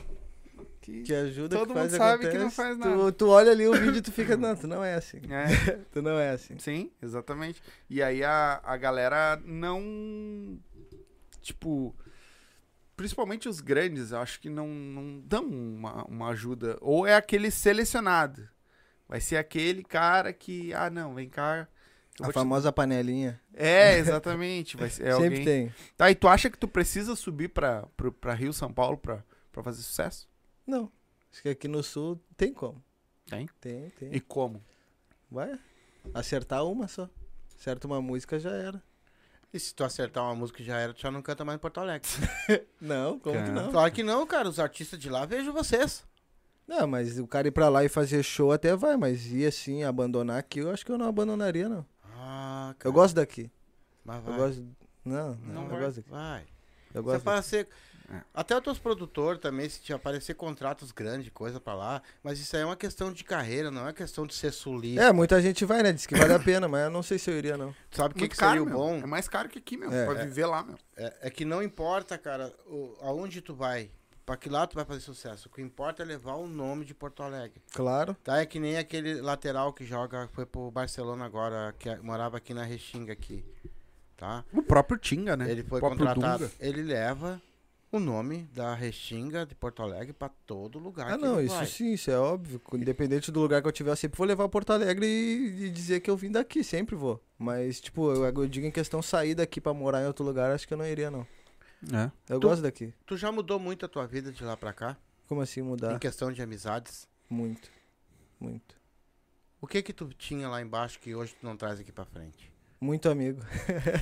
A: Que...
C: Que ajuda,
A: Todo
C: que faz
A: mundo sabe que
C: acontece.
A: não faz
C: Tu-
A: nada.
C: Tu, olha ali o vídeo e tu fica, não, tu não é assim.
A: É.
C: Tu não é assim.
A: Sim, exatamente. E aí a, a galera não. Tipo. Principalmente os grandes, eu acho que não, não dão uma, uma ajuda. Ou é aquele selecionado. Vai ser aquele cara que. Ah, não, vem cá.
C: A
A: vou te-
C: famosa panelinha.
A: É, exatamente. Vai ser, é
C: Sempre
A: alguém...
C: tem.
A: Tá, e tu acha que tu precisa subir pra, pro- pra Rio, São Paulo pra, pra fazer sucesso?
C: Não. Acho que aqui no sul tem como.
A: Tem?
C: Tem, tem.
A: E como?
C: Vai. Acertar uma só. Acerta uma música já era.
B: E se tu acertar uma música já era, tu já não canta mais em Porto Alegre.
C: Não, como que não?
B: Claro que não, cara. Os artistas de lá, vejo vocês.
C: Não, mas o cara ir pra lá e fazer show até vai, mas ir assim, abandonar aqui, eu acho que eu não abandonaria, não.
B: Ah, cara.
C: Eu gosto daqui.
B: Mas vai.
C: Eu gosto. Não, não,
B: Não
C: eu
B: vai.
C: gosto daqui.
B: Vai.
C: Eu
B: Se
C: gosto daqui.
B: aparecer...
A: É.
B: Até os teus produtores também, se te aparecer contratos grandes, coisa pra lá. Mas isso aí é uma questão de carreira, não é questão de ser sulista.
C: É, muita gente vai, né? Diz que vale a pena, mas eu não sei se eu iria, não.
B: Sabe o que, que
A: caro,
B: seria o
A: meu.
B: bom?
A: É mais caro que aqui, meu.
C: É,
A: pra
C: é.
A: viver lá, meu.
B: É, é que não importa, cara, o, aonde tu vai, pra que lado tu vai fazer sucesso. O que importa é levar o nome de Porto Alegre.
C: Claro.
B: Tá? É que nem aquele lateral que joga, foi pro Barcelona agora, que morava aqui na Restinga aqui. Tá?
A: O próprio Tinga, né?
B: Ele foi contratado.
A: Dunga.
B: Ele leva o nome da Restinga de Porto Alegre pra todo lugar.
C: Ah,
B: que
C: não, isso
B: vai.
C: sim, isso é óbvio. Independente do lugar que eu tiver, eu sempre vou levar Porto Alegre e, e dizer que eu vim daqui, sempre vou. Mas, tipo, eu, eu digo em questão sair daqui pra morar em outro lugar, acho que eu não iria, não.
A: É.
C: Eu
B: Tu-
C: gosto daqui.
B: Tu já mudou muito a tua vida de lá pra cá?
C: Como assim mudar?
B: Em questão de amizades?
C: Muito. Muito.
B: O que que tu tinha lá embaixo que hoje tu não traz aqui pra frente?
C: Muito amigo.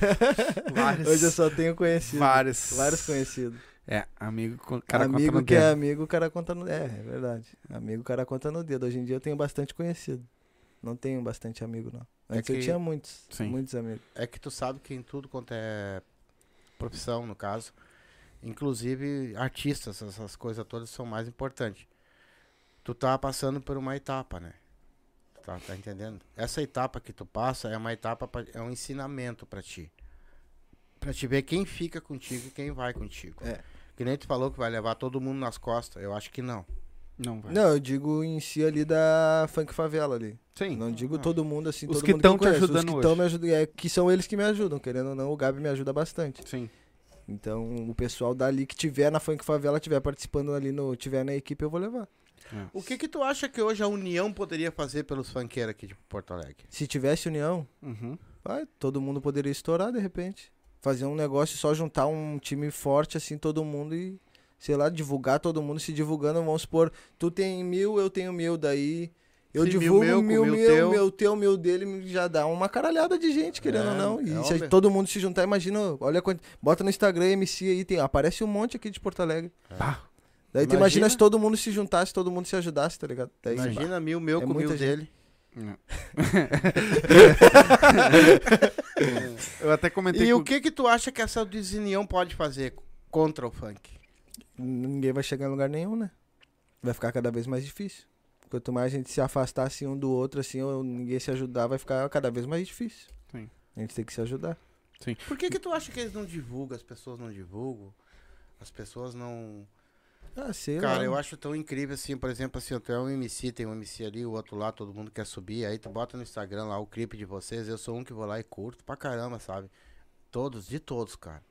A: Vários.
C: Hoje eu só tenho conhecido.
A: Vários.
C: Vários conhecidos.
A: É, amigo, cara conta
C: amigo
A: no
C: que é
A: dedo.
C: amigo, o cara conta no. É, é verdade. Amigo, o cara conta no dedo. Hoje em dia eu tenho bastante conhecido. Não tenho bastante amigo, não.
B: É
C: Antes eu
B: que-
C: tinha muitos.
A: Sim.
C: Muitos amigos.
B: É que tu sabe que em tudo quanto é profissão, no caso, inclusive artistas, essas coisas todas são mais importantes. Tu tá passando por uma etapa, né? Tá, tá entendendo? Essa etapa que tu passa é uma etapa, pra, é um ensinamento pra ti. Pra te ver quem fica contigo e quem vai contigo.
C: É.
B: Que nem tu falou que vai levar todo mundo nas costas. Eu acho que não.
A: Não, vai.
C: Não, eu digo em si ali da Funk Favela ali.
A: Sim.
C: Não digo
B: Ah.
C: todo mundo assim,
A: Os
C: todo
A: que
C: mundo
A: tão
C: eu
A: te ajudando
C: Os que
A: hoje.
C: tão me ajudando, é, que são eles que me ajudam, querendo ou não, o Gabi me ajuda bastante.
A: Sim.
C: Então, o pessoal dali que tiver na Funk Favela, tiver participando ali no, tiver na equipe, eu vou levar.
B: O que que tu acha que hoje a União poderia fazer pelos funkeiros aqui de Porto Alegre?
C: Se tivesse união,
A: Uhum.
C: vai, todo mundo poderia estourar de repente. Fazer um negócio, só juntar um time forte assim, todo mundo e, sei lá, divulgar todo mundo se divulgando. Vamos supor, tu tem mil, eu tenho mil, daí eu
B: Sim, mil
C: divulgo
B: meu,
C: mil,
B: com
C: mil,
B: mil teu.
C: meu teu, mil dele, já dá uma caralhada de gente, querendo
B: É,
C: ou não. E
B: é
C: se
B: óbvio.
C: todo mundo se juntar, imagina, olha, quant- bota no Instagram MC aí, tem, aparece um monte aqui de Porto Alegre.
A: Pá.
C: Daí tu
B: Imagina-
C: imagina se todo mundo se juntasse, todo mundo se ajudasse, tá ligado? Daí,
B: Imagina mil meu
C: É
B: com mil
C: gente.
B: dele.
A: Eu até comentei
B: E
A: com...
B: o que que tu acha que essa desunião pode fazer contra o funk?
C: ninguém vai chegar em lugar nenhum, né? Vai ficar cada vez mais difícil. Quanto mais a gente se afastasse um do outro, assim, ou ninguém se ajudar, vai ficar cada vez mais difícil.
A: Sim.
C: A gente tem que se ajudar.
B: Por que que tu acha que eles não divulgam, as pessoas não divulgam? As pessoas não...
C: Ah, sei
B: Cara,
C: lá.
B: eu acho tão incrível assim, por exemplo, assim, tu é um MC, tem um MC ali, o outro lá, todo mundo quer subir, aí tu bota no Instagram lá o clipe de vocês, eu sou um que vou lá e curto pra caramba, sabe? Todos, de todos, cara.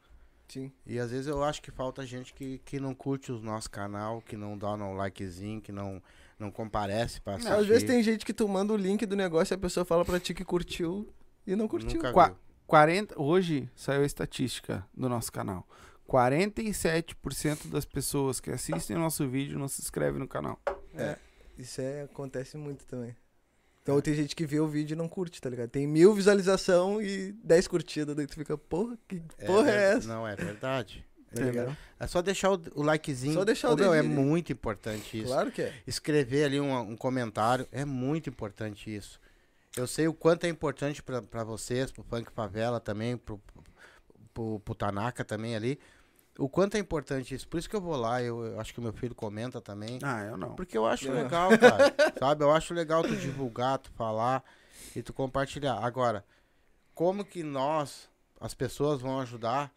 C: Sim.
B: E às vezes eu acho que falta gente que, que não curte o nosso canal, que não dá um likezinho, que não, não comparece pra assistir.
C: Às vezes tem gente que tu manda o link do negócio e a pessoa fala pra ti que curtiu e não curtiu.
B: Nunca
A: Qua-
B: viu.
A: 40, hoje saiu a estatística do nosso canal. 47% das pessoas que assistem o nosso vídeo não se inscrevem no canal.
C: Isso é, acontece muito também. Então tem gente que vê o vídeo e não curte, tá ligado? Tem mil visualização e 10 curtidas, daí tu fica, porra, que porra é
B: ver-
C: essa?
B: Não, é verdade.
C: Tá ligado?
B: É só deixar o, o likezinho.
C: Só deixar o
B: Ô, meu, É muito importante isso.
C: Claro que é.
B: Escrever ali um, um comentário. É muito importante isso. Eu sei o quanto é importante pra, pra vocês, pro Funk Favela também, pro, pro, pro Tanaka também ali. O quanto é importante isso. Por isso que eu vou lá, eu, eu acho que o meu filho comenta também.
A: Ah, eu não.
B: Porque eu acho
C: Eu-
B: legal, cara. sabe? Eu acho legal tu divulgar, tu falar e tu compartilhar. Agora, como que nós, as pessoas, vão ajudar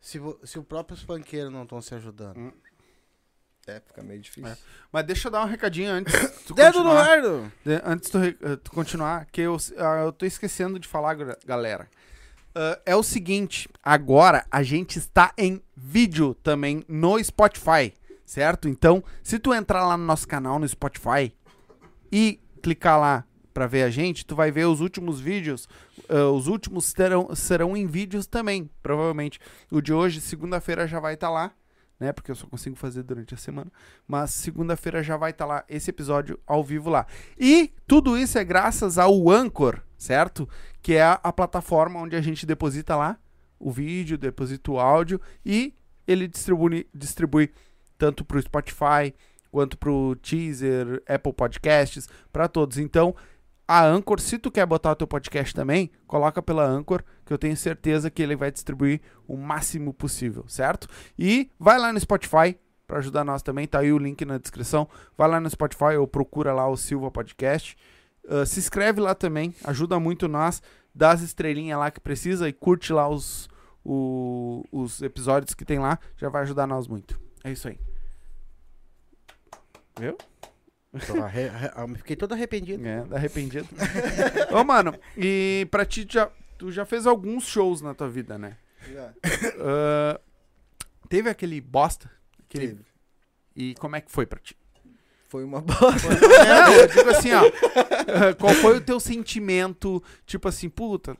B: se, se os próprios funkeiros não estão se ajudando?
C: É, fica meio difícil.
A: É. Mas deixa eu dar um recadinho antes.
B: Dedo no!
A: De- antes de tu, eh, tu continuar, que eu, ah, eu tô esquecendo de falar, galera. Ah, é o seguinte, agora a gente está em vídeo também no Spotify, certo? Então, se tu entrar lá no nosso canal no Spotify e clicar lá pra ver a gente, tu vai ver os últimos vídeos, ah, os últimos terão, serão em vídeos também, provavelmente. O de hoje, segunda-feira, já vai estar lá, né? Porque eu só consigo fazer durante a semana. Mas segunda-feira já vai estar lá esse episódio ao vivo lá. E tudo isso é graças ao Anchor, certo? Que é a, plataforma onde a gente deposita lá o vídeo, deposita o áudio e ele distribui, distribui tanto para o Spotify quanto para o Teaser, Apple Podcasts, para todos. Então, a Anchor, se tu quer botar o teu podcast também, coloca pela Anchor, que eu tenho certeza que ele vai distribuir o máximo possível, certo? E vai lá no Spotify para ajudar nós também, tá aí o link na descrição. Vai lá no Spotify ou procura lá o Silva Podcast. Uh, se inscreve lá também, ajuda muito nós, dá as estrelinhas lá que precisa e curte lá os, o- os episódios que tem lá, já vai ajudar nós muito. É isso aí. Viu?
B: Arre- ah, Fiquei todo arrependido.
A: É, tá arrependido. Ô, mano, e pra ti, tu já, tu já fez alguns shows na tua vida, né? Ah, teve aquele bosta? Aquele...
C: Teve.
A: E como é que foi pra ti?
C: Foi uma bosta.
A: Não, eu digo assim, ó. ah, Qual foi o teu sentimento? Tipo assim, puta.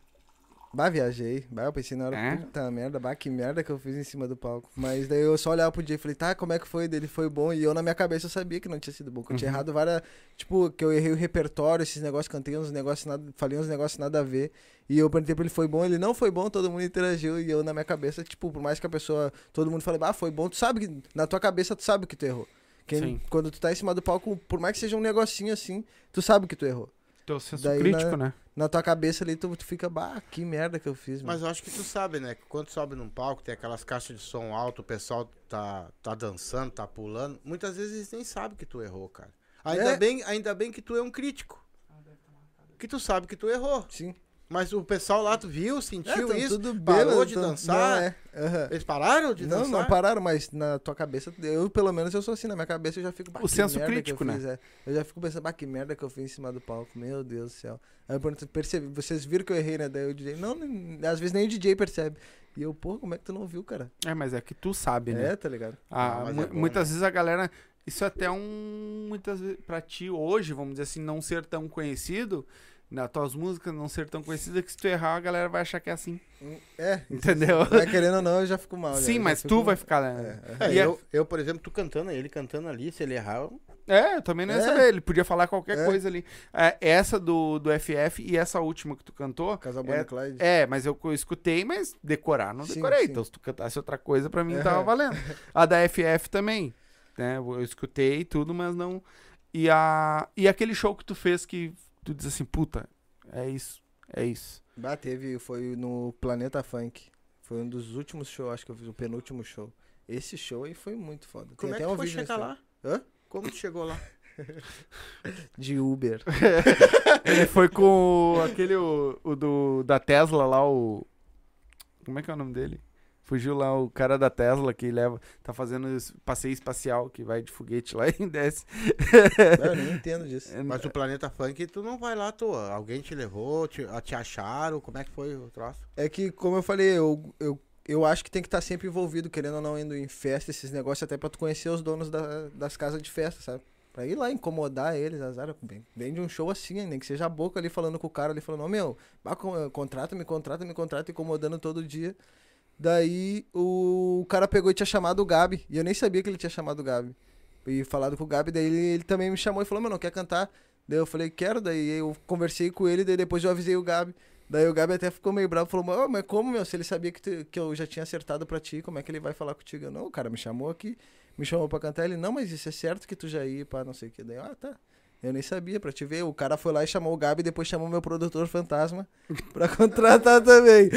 C: Bah, viajei. Bah, eu pensei na hora,
A: É?
C: puta merda, bah, que merda que eu fiz em cima do palco. Mas daí eu só olhava pro dia e falei, tá, como é que foi? Dele foi bom. E eu na minha cabeça eu sabia que não tinha sido bom. Que eu tinha
A: Uhum.
C: errado várias. Tipo, que eu errei o repertório, esses negócios, cantei uns negócios nada. Falei uns negócios nada a ver. E eu perguntei pra ele, foi bom? Ele não foi bom, todo mundo interagiu. E eu na minha cabeça, tipo, por mais que a pessoa. Todo mundo fale, ah, foi bom, tu sabe que. Na tua cabeça tu sabe que tu errou. Quem-
A: Sim.
C: quando tu tá em cima do palco, por mais que seja um negocinho assim, tu sabe que tu errou.
A: Teu senso
C: Daí,
A: crítico, né?
C: Na tua cabeça ali, tu, tu fica, bah, que merda que eu fiz, mano.
B: Mas eu acho que tu sabe, né? que Quando sobe num palco, tem aquelas caixas de som alto, o pessoal tá, tá dançando, tá pulando. Muitas vezes eles nem sabem que tu errou, cara. Ainda,
C: É.
B: bem, ainda bem que tu é um crítico. Que tu sabe que tu errou.
C: Sim.
B: Mas o pessoal lá, tu viu, sentiu
C: tão
B: isso,
C: tudo
B: parou
C: bêbado,
B: de
C: tão-
B: dançar.
C: Não, é. aham.
B: Eles pararam de
C: Não,
B: dançar?
C: não pararam, mas na tua cabeça, eu pelo menos eu sou assim, na minha cabeça eu já fico,
A: O
C: que
A: senso crítico,
C: eu
A: né?
C: fiz, é. Eu já fico pensando, bah, que merda que eu fiz em cima do palco, meu Deus do céu. Aí eu pergunto, percebi, vocês viram que eu errei, né? Daí o DJ, não, nem- às vezes nem o DJ percebe. E eu, pô, como é que tu não viu, cara?
A: É, mas é que tu sabe, né?
C: É, tá ligado?
A: Ah,
B: Ah, é bom,
A: muitas
B: né?
A: vezes a galera. Isso é até um. Muitas vezes. Pra ti hoje, vamos dizer assim, não ser tão conhecido. Nas tuas músicas não ser tão conhecidas que se tu errar, a galera vai achar que é assim.
C: É,
A: Entendeu?
C: vai querendo ou não, eu já fico mal.
A: Sim,
C: já
A: mas tu vai ficar. né?
C: É, é.
B: É,
A: a-
B: eu, eu, por exemplo, tu cantando, ele cantando ali, se ele errar, eu-
A: É, eu também não ia
C: É.
A: saber. Ele podia falar qualquer
C: É.
A: coisa ali. É, essa do, do FF e essa última que tu cantou.
C: Casal Bonnie
A: É,
C: e Clyde.
A: É, mas eu, eu escutei, mas decorar não
C: Sim,
A: decorei.
C: sim.
A: Então se tu cantasse outra coisa, pra mim
C: Aham.
A: tava valendo. A da FF também. Né? Eu escutei tudo, mas não. E, a... e aquele show que tu fez que tu diz assim, puta, é isso, é isso.
C: Bah, teve, foi no Planeta Funk. Foi um dos últimos shows, acho que eu fiz o penúltimo show. Esse show aí foi muito foda. Tem
B: Como é
C: até
B: que
C: um
B: foi
C: vídeo
B: chegar lá?
C: Hã?
B: Como tu chegou lá?
C: De Uber.
A: Ele foi com aquele, o, o do, da Tesla lá, o. Como é que é o nome dele? Fugiu lá o cara da Tesla que leva. Tá fazendo esse passeio espacial que vai de foguete lá e desce.
C: Bah, eu nem entendo disso.
B: Mas o Planeta Funk, tu não vai lá à toa. Alguém te levou, te, a- te acharam, como é que foi o troço?
C: É que, como eu falei, eu, eu, eu acho que tem que estar sempre envolvido, querendo ou não, indo em festa, esses negócios, até pra tu conhecer os donos da- das casas de festa, sabe? Pra ir lá incomodar eles, azar, bem, bem de um show assim, nem que seja a boca ali falando com o cara ali, falando, ô meu, bah, con- contrata, me contrata, me contrata, incomodando todo dia. Daí o cara pegou e tinha chamado o Gabi, e eu nem sabia que ele tinha chamado o Gabi. E falado com o Gabi, daí ele, ele também me chamou e falou, mano, quer cantar? Daí eu falei, quero, daí eu conversei com ele, daí depois eu avisei o Gabi. Daí o Gabi até ficou meio bravo, falou, "Ô, mas como, meu, se ele sabia que, tu- que eu já tinha acertado pra ti, como é que ele vai falar contigo? Eu, não, o cara me chamou aqui, me chamou pra cantar, ele, não, mas isso é certo que tu já ia pra não sei o que. Daí, ah, tá. Eu nem sabia, pra te ver. O cara foi lá e chamou o Gabi, depois chamou meu produtor fantasma pra contratar também.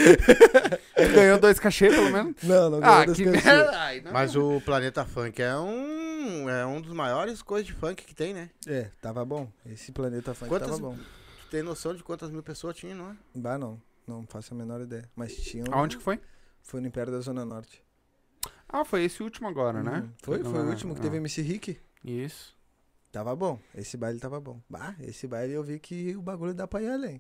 A: Ganhou dois cachê, pelo menos?
C: Não, não
A: ah,
C: ganhou
A: que
C: cachê.
A: merda! Ai, não.
B: Mas o Planeta Funk é um, é um dos maiores coisas de funk que tem, né?
C: É, tava bom. Esse planeta funk
B: Quantas-
C: tava bom.
B: Tu tem noção de quantas mil pessoas tinha, não é?
C: Bah, não. Não faço a menor ideia. Mas tinha um...
A: Aonde que foi?
C: Foi no Império da Zona Norte.
A: Ah, foi esse último agora, né?
C: Uhum. Foi, foi o
A: Ah,
C: último que
A: ah.
C: teve MC Rick.
A: Isso.
C: Tava bom. Esse baile tava bom. Bah, esse baile eu vi que o bagulho dá pra ir além.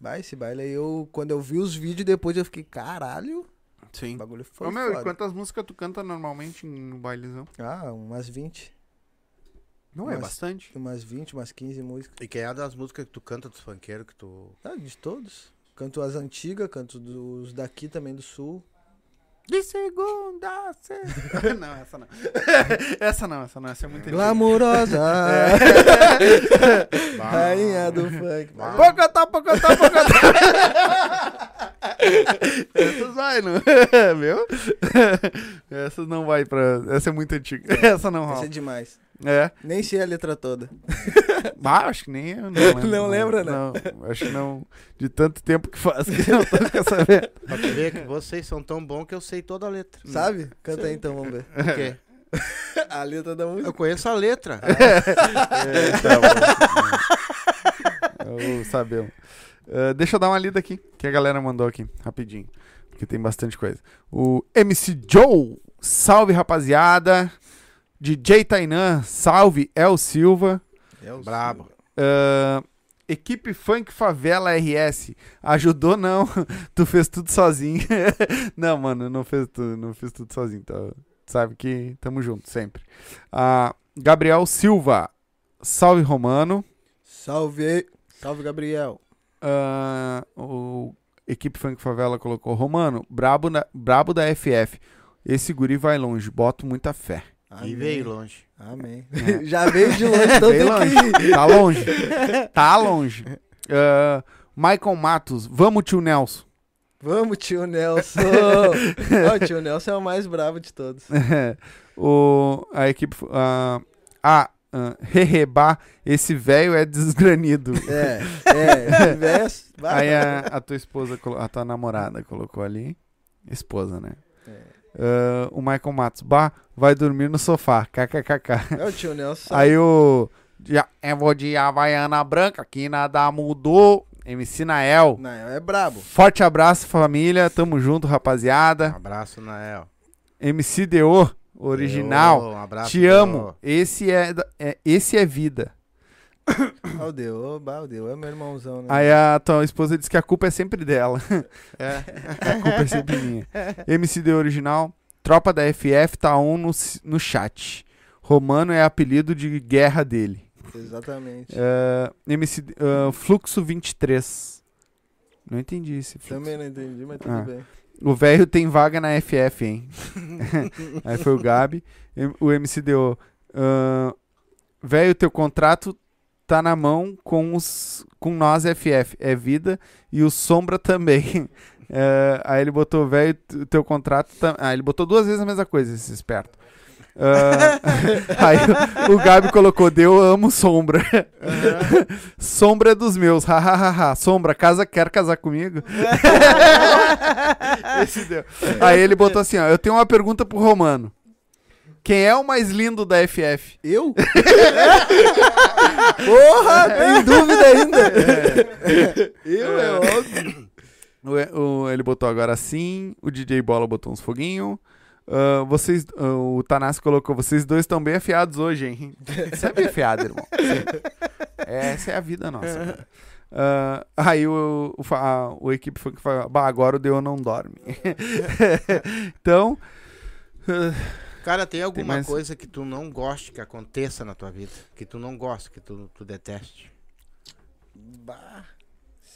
C: Bah, esse baile aí eu... Quando eu vi os vídeos depois eu fiquei, caralho,
A: Sim.
C: o bagulho foi
A: Ô, meu, e quantas músicas tu canta normalmente no bailezão?
C: Ah, umas 20.
A: Não é
C: Mas-
A: bastante.
C: Umas 20, umas 15 músicas.
B: E quem é das músicas que tu canta dos funkeiros que tu.
C: Ah, de todos. Canto as antigas, canto dos daqui também do sul.
A: De segunda a sexta. não, essa não. essa não, essa não. Essa é muito antiga.
C: Glamourosa! Rainha do funk.
A: Pocotó, pocotó, pocotó. Essas vai, não? Viu? Essas não vai pra... Essa é muito antiga. Essa não
C: Esse é
A: rola.
C: demais.
A: É.
C: Nem sei a letra toda.
A: Ah, acho que nem eu não lembro.
C: Não lembra, né?
A: Não, acho que não. De tanto tempo que faz que eu não tô com essa letra.
B: Pra ver que vocês são tão bons que eu sei toda a letra.
C: Sabe? Canta aí então, vamos ver.
B: O quê?
C: A letra da música.
B: Eu conheço a letra.
A: Eu sabemos. Ah, deixa eu dar uma lida aqui, que a galera mandou aqui, rapidinho. Porque tem bastante coisa. O MC Joe, salve rapaziada. DJ Tainan, salve El Silva.
C: É o
B: Brabo.
A: Ah, equipe Funk Favela RS, ajudou não? tu fez tudo sozinho. não, mano, não fez tudo, não fiz tudo sozinho. Tá? Sabe que tamo junto sempre. Ah, Gabriel Silva, salve Romano.
C: Salve! Salve, Gabriel.
A: Ah, o equipe Funk Favela colocou Romano, brabo, na- brabo da FF. Esse guri vai longe, boto muita fé.
B: E veio longe.
C: Amém.
A: É.
C: Já veio de longe,
A: Bem
C: tem
A: longe.
C: que.
A: Tá longe. tá longe. Ah, Michael Matos, vamos tio Nelson.
C: Vamos, tio Nelson. Ó, o tio Nelson é o mais bravo de todos.
A: o, a equipe. ah, ah, Rereba, esse velho é desgranido.
C: É, é. Bah,
A: Aí a, a tua esposa, a tua namorada colocou ali. Esposa, né?
C: É.
A: Ah, o Michael Matos, bah, vai dormir no sofá. KKKK.
C: É o tio Nelson.
A: Aí o. Já, eu vou de Havaiana Branca, que nada mudou. MC Nael.
C: Não, é brabo.
A: Forte abraço, família. Tamo junto,
B: Um
A: rapaziada.
B: abraço, Nael.
A: MC DO, original.
B: Ô, um abraço,
A: Te amo. Esse é, é- esse é vida.
C: Ó, o Deu, bah, o Deu é meu irmãozão, né?
A: Aí a tua esposa diz que a culpa é sempre dela.
B: É.
A: A culpa é sempre minha. MC DO original. Tropa da FF tá on no, no chat. Romano é apelido de guerra dele.
C: Exatamente.
A: Ah, MC ah, Fluxo 23. Não entendi esse fluxo.
C: Também não entendi, mas tudo
A: Ah.
C: bem.
A: O velho tem vaga na FF, hein? Aí foi o Gabi. O MCDO. ah, Velho, teu contrato tá na mão com os com nós FF. É vida. E o Sombra também. Eh, aí ele botou, velho, teu contrato. Tá... Ah, ele botou duas vezes a mesma coisa, esse esperto. Ah, aí o, Gabi colocou, Deu amo Sombra. Sombra é dos meus, hahaha. Sombra, casa, quer casar comigo? Esse deu. Aí ele botou assim, ó, eu tenho uma pergunta pro Romano. Quem é o mais lindo da FF?
C: Eu? Porra, tem dúvida ainda. Eu, é óbvio.
A: O, o- ele botou agora sim, o DJ Bola botou uns foguinhos. Ah, vocês, ah, o Tanassi colocou, vocês dois estão bem afiados hoje, hein? Você é bem afiado, irmão. Essa é a vida nossa. Ah, aí o, o, a- o equipe foi que falou, bah, agora o Deu não dorme. então,
B: Cara, tem alguma
A: mais?
B: coisa que tu não goste que aconteça na tua vida? Que tu não gosta, que tu, tu deteste?
C: Bah,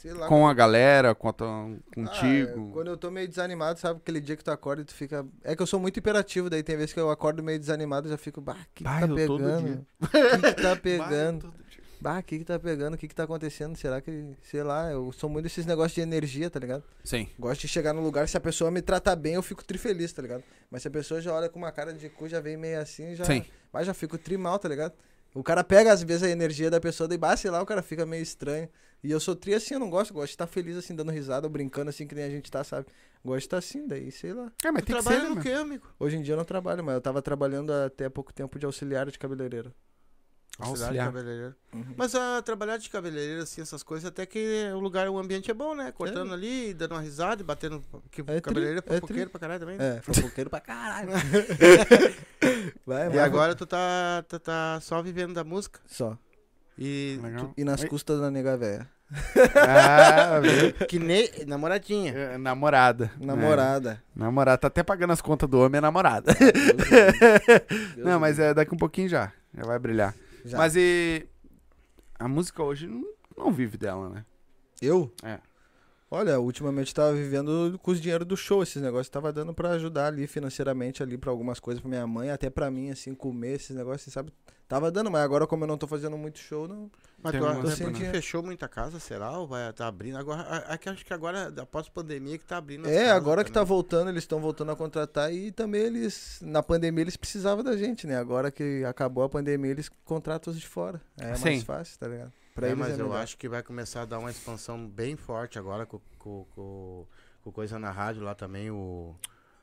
C: sei lá.
A: com a galera, com a tua-
C: Ah,
A: contigo.
C: é, quando eu tô meio desanimado, sabe? Aquele dia que tu acorda e tu fica. É que eu sou muito hiperativo, daí tem vezes que eu acordo meio desanimado e já fico, bah, o que, que tá pegando? O que, que tá pegando? Bah, o que, que tá pegando? O que, que tá acontecendo? Será que. Sei lá, eu sou muito desses negócios de energia, tá ligado?
A: Sim.
C: Gosto de chegar no lugar, se a pessoa me trata bem, eu fico trifeliz, tá ligado? Mas se a pessoa já olha com uma cara de cu, já vem meio assim, já.
A: Sim.
C: Mas já fico trimal, tá ligado? O cara pega, às vezes, a energia da pessoa, daí, bah, sei lá, o cara fica meio estranho. E eu sou tri assim, eu não gosto, gosto de estar feliz assim, dando risada, ou brincando assim, que nem a gente tá, sabe? Gosto de estar assim, daí, sei lá.
A: É, mas
B: Tu
A: tem que
B: trabalha
A: ser,
B: no
A: né,
B: quê, amigo?
C: Hoje em dia eu não trabalho, mas eu tava trabalhando até há pouco tempo de auxiliar de cabeleireiro.
B: Auxiliar cabeleireiro.
C: Uhum.
B: Mas a trabalhar de cabeleireiro, assim, essas coisas, até que o lugar, o ambiente é bom, né? Cortando ali, dando uma risada e batendo. Que
C: tri,
B: cabeleireiro é
C: é
B: fofoqueiro
C: tri.
B: pra caralho também. né?
C: É, fofoqueiro pra caralho. Vai,
B: E
C: vai.
B: agora tu tá, tá, tá só vivendo da música.
C: Só.
B: E
A: Legal.
C: E nas
A: Oi?
C: custas da nega véia.
A: Ah,
B: que nem namoradinha.
A: É, namorada.
C: Namorada.
A: É, namorada. Tá até pagando as contas do homem, é namorada.
C: Deus
A: não, mas
C: Deus.
A: é daqui um pouquinho já. Já vai brilhar.
C: Já.
A: Mas e. A música hoje não, não vive dela, né?
C: Eu?
A: É.
C: Olha, ultimamente tava vivendo com os dinheiro do show, esses negócios tava dando pra ajudar ali financeiramente ali pra algumas coisas pra minha mãe, até pra mim assim, comer esses negócios, sabe? Tava dando, mas agora como eu não tô fazendo muito show, não.
B: Mas
A: Tem
B: tu,
A: uma
B: tu
C: semana.
B: fechou muita casa, será? Ou vai tá abrindo? Agora, aqui acho que agora, após a pandemia, que tá abrindo. as
C: É,
B: casas
C: agora que tá
B: também.
C: voltando, eles estão voltando a contratar e também eles na pandemia eles precisavam da gente, né? Agora que acabou a pandemia, eles contratam os de fora. É
A: Sim.
C: mais fácil, tá ligado? Pra
B: É,
C: eles
B: mas
C: é
B: eu acho que vai começar a dar uma expansão bem forte agora com, com, com, com coisa na rádio lá também, o.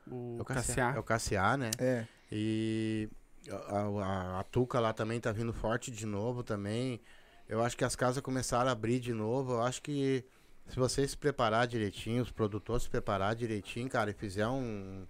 A: O
B: é o
A: Cassiá.
B: É o Cassiá, né?
C: É.
B: E a, a, a Tuca lá também tá vindo forte de novo também. Eu acho que as casas começaram a abrir de novo. Eu acho que se você se preparar direitinho, os produtores se preparar direitinho, cara, e fizer um,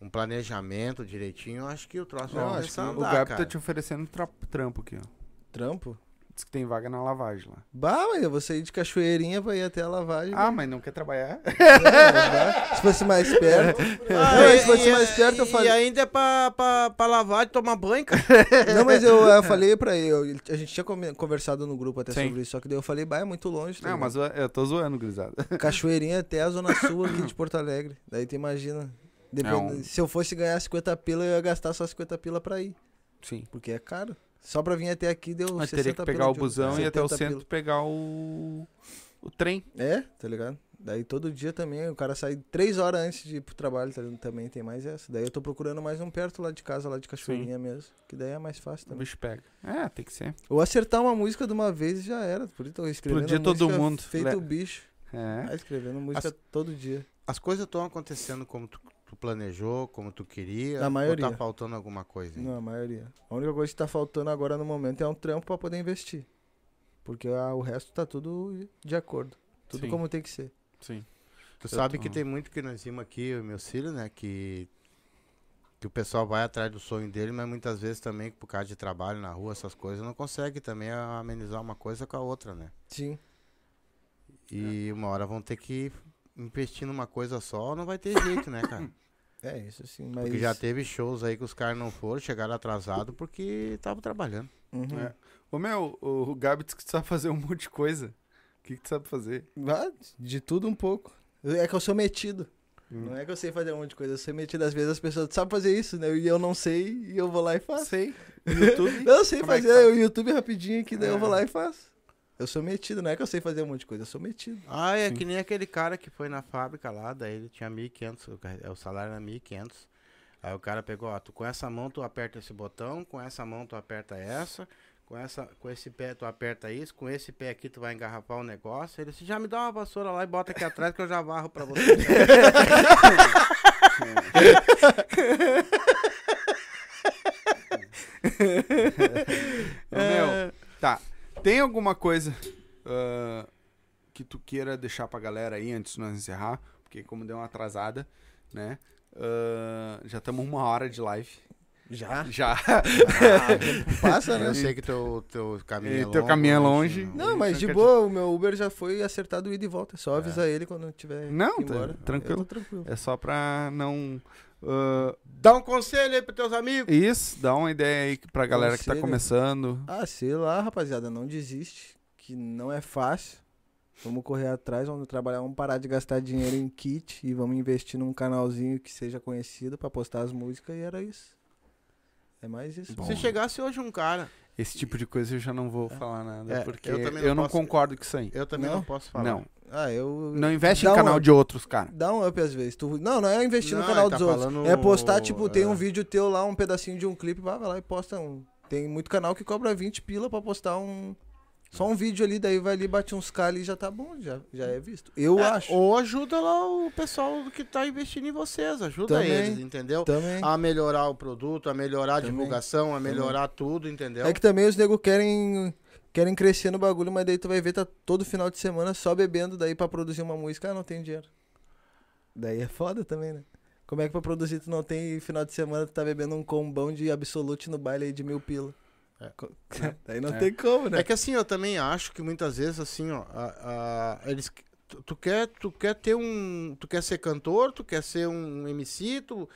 B: um planejamento direitinho, eu acho que o troço
C: Não,
B: vai começar a
A: O
B: andar,
A: Gabi
B: cara.
A: tá te oferecendo tra- trampo aqui, ó.
C: Trampo?
A: Diz que tem vaga na lavagem lá.
C: Bah, mas eu vou sair de cachoeirinha pra ir até a lavagem.
A: Ah, mas não quer trabalhar?
C: É, se fosse mais perto.
B: Ah,
C: Não,
B: e-
C: se fosse
B: e-
C: mais perto, eu
B: e
C: falei.
B: ainda é pra, pra, pra lavar e tomar banho, cara.
C: Não, mas eu, eu falei pra ele, eu- a gente tinha conversado no grupo até
A: Sim.
C: sobre isso, só que daí eu falei, bah, é muito longe. tá
A: Não, mas eu, eu tô zoando, gurizada.
C: Cachoeirinha até a zona sul aqui de Porto Alegre. Daí tu imagina. depende-
A: É um-
C: Se eu fosse ganhar 50 pila, eu ia gastar só 50 pila pra ir.
A: Sim.
C: Porque é caro. Só pra vir até aqui deu
A: Mas
C: 60
A: teria que pegar o busão e até o
C: 70
A: centro
C: pila.
A: pegar o. o trem.
C: É, tá ligado? Daí todo dia também, o cara sai três horas antes de ir pro trabalho, tá ligado? Também tem mais essa. Daí eu tô procurando mais um perto lá de casa, lá de Cachoeirinha mesmo. Que daí é mais fácil
A: O
C: também.
A: bicho pega. É, tem que ser.
C: Ou acertar uma música de uma vez e já era. Por isso eu escrevendo
A: Explodir todo mundo.
C: Feito
A: Le-
C: o bicho.
A: É.
C: Tá escrevendo música
B: As-
C: todo dia.
B: As coisas estão acontecendo como tu, tu planejou, como tu queria.
C: Na maioria.
B: Ou tá faltando alguma coisa? hein?
C: Não, a maioria. A única coisa que tá faltando agora no momento é um trampo pra poder investir. Porque ah, o resto tá tudo de acordo. Tudo
A: Sim.
C: como tem que ser.
A: Sim.
B: Tu
A: Eu
B: sabe
A: tô-
B: que tem muito que nós vimos aqui, o meu filho, né? Que, que o pessoal vai atrás do sonho dele, mas muitas vezes também, por causa de trabalho na rua, essas coisas, não consegue também amenizar uma coisa com a outra, né?
C: Sim.
B: E uma hora vão ter que investir numa coisa só, não vai ter jeito, né, cara?
C: É isso sim, mas.
B: Porque já teve shows aí que os caras não foram, chegaram atrasados porque estavam trabalhando.
C: Uhum.
A: É. Ô meu, o, o Gabi disse que tu sabe fazer um monte de coisa. O que, que tu sabe fazer?
C: Ah, de tudo um pouco. É que eu sou metido. Não é que eu sei fazer um monte de coisa, eu sou metido. Às vezes as pessoas sabem fazer isso, né? E eu não sei, e eu vou lá e faço.
A: Sei. YouTube.
C: Eu sei
A: Como é que
C: fazer
A: faz?
C: o YouTube rapidinho aqui, daí eu vou
A: É.
C: lá e faço. Eu sou metido, não é que eu sei fazer um monte de coisa, eu sou metido.
B: Ah, é
A: Sim.
B: que nem aquele cara que foi na fábrica lá, daí ele tinha 1.500, o ca- o salário era 1.500. Aí o cara pegou, ó, tu, com essa mão tu aperta esse botão, com essa mão tu aperta essa, com, essa, com esse pé tu aperta isso, com esse pé aqui tu vai engarrafar o negócio. Ele disse, já me dá uma vassoura lá e bota aqui atrás que eu já varro pra você.
A: Ô, meu, tá. Tem alguma coisa ah, que tu queira deixar pra galera aí antes de nós encerrar? Porque como deu uma atrasada, né? Ah, já estamos uma hora de live.
C: Já?
A: Já.
C: Passa, né?
B: eu sei que teu, teu caminho é
A: E
B: longe.
A: teu caminho é longe.
C: Não, mas de boa, o meu Uber já foi acertado ida e volta. É só avisar ele quando tiver
A: Não, tá
C: embora.
A: tranquilo.
C: Tranquilo.
A: É só pra não. Ah,
B: Dá um conselho aí pros teus amigos.
A: isso, dá uma ideia aí pra galera que tá
C: Conselho?
A: começando.
C: Ah, sei lá, rapaziada, não desiste, que não é fácil. Vamos correr atrás, vamos trabalhar, vamos parar de gastar dinheiro em kit e vamos investir num canalzinho que seja conhecido pra postar as músicas e era isso. É mais isso.
A: Bom.
B: Se chegasse hoje um cara,
A: Esse tipo de coisa eu já não vou falar nada,
B: É,
A: porque
B: eu
A: eu,
B: não
A: não
B: posso-
A: concordo com isso aí.
B: eu também
C: Não?
B: não, posso falar.
A: Não.
C: Ah, eu.
A: Não investe
C: Dá
A: em canal de outros, cara.
C: Dá um up às vezes. Tu... Não, não é investir
B: Não,
C: no canal
B: tá
C: dos outros.
B: falando-
C: É postar, tipo, tem
B: é.
C: um vídeo teu lá, um pedacinho de um clipe, vai, vai lá e posta um. Tem muito canal que cobra 20 pila pra postar um. Só um vídeo ali, daí vai ali, bate uns K ali e já tá bom, já, já é visto. Eu
B: É,
C: acho.
B: Ou ajuda lá o pessoal que tá investindo em vocês, ajuda
C: Também.
B: eles, entendeu?
C: Também.
B: A melhorar o produto, a melhorar a
C: Também.
B: divulgação, a melhorar tudo, entendeu?
C: É que também os nego querem querem crescer no bagulho, mas daí tu vai ver tá todo final de semana só bebendo daí pra produzir uma música, ah, não tem dinheiro. Daí é foda também, né? Como é que pra produzir tu não tem e final de semana tu tá bebendo um combão de absolute no baile aí de mil pila?
B: É.
C: Co- daí não
A: É.
C: tem como, né?
B: É que assim, eu também acho que muitas vezes, assim, ó, a- a- eles. Tu, tu quer, tu quer ter um. Tu quer ser cantor, tu quer ser um MC, tu.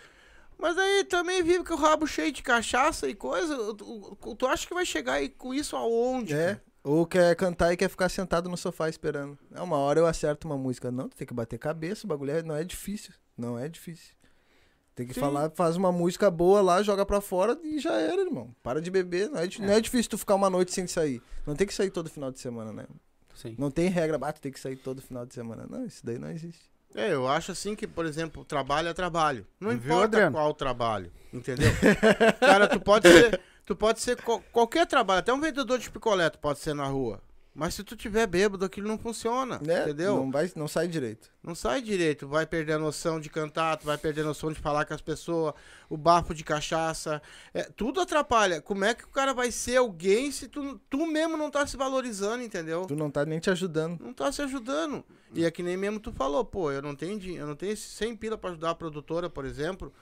B: Mas aí também vive com o rabo cheio de cachaça e coisa. Tu, tu acha que vai chegar aí com isso aonde?
C: É.
B: cara?
C: Ou quer cantar e quer ficar sentado no sofá esperando. É uma hora eu acerto uma música. Não, tu tem que bater cabeça, o bagulho é- não é difícil. Não é difícil. Tem que
B: Sim.
C: falar, faz uma música boa lá, joga pra fora e já era, irmão. Para de beber. Não é, di- não é difícil tu ficar uma noite sem sair. Não tem que sair todo final de semana, né?
A: Sim.
C: Não tem regra, bate, tem que sair todo final de semana. Não, isso daí não existe.
B: É, eu acho assim que, por exemplo, trabalho é trabalho. Não
A: Viu,
B: importa
A: Adriano?
B: qual trabalho, entendeu? Cara, tu pode ser, tu pode ser qual- qualquer trabalho, até um vendedor de picolé tu pode ser na rua. Mas se tu tiver bêbado, aquilo não funciona,
C: Né?
B: entendeu?
C: Não, vai, não sai direito.
B: Não sai direito, vai perder a noção de cantar, tu vai perder a noção de falar com as pessoas, o bafo de cachaça, é, tudo atrapalha. Como é que o cara vai ser alguém se tu, tu mesmo não tá se valorizando, entendeu?
C: Tu não tá nem te ajudando.
B: Não tá se ajudando. E é que nem mesmo tu falou, pô, eu não tenho dinheiro, eu não tenho esse 100 pila pra ajudar a produtora, por exemplo,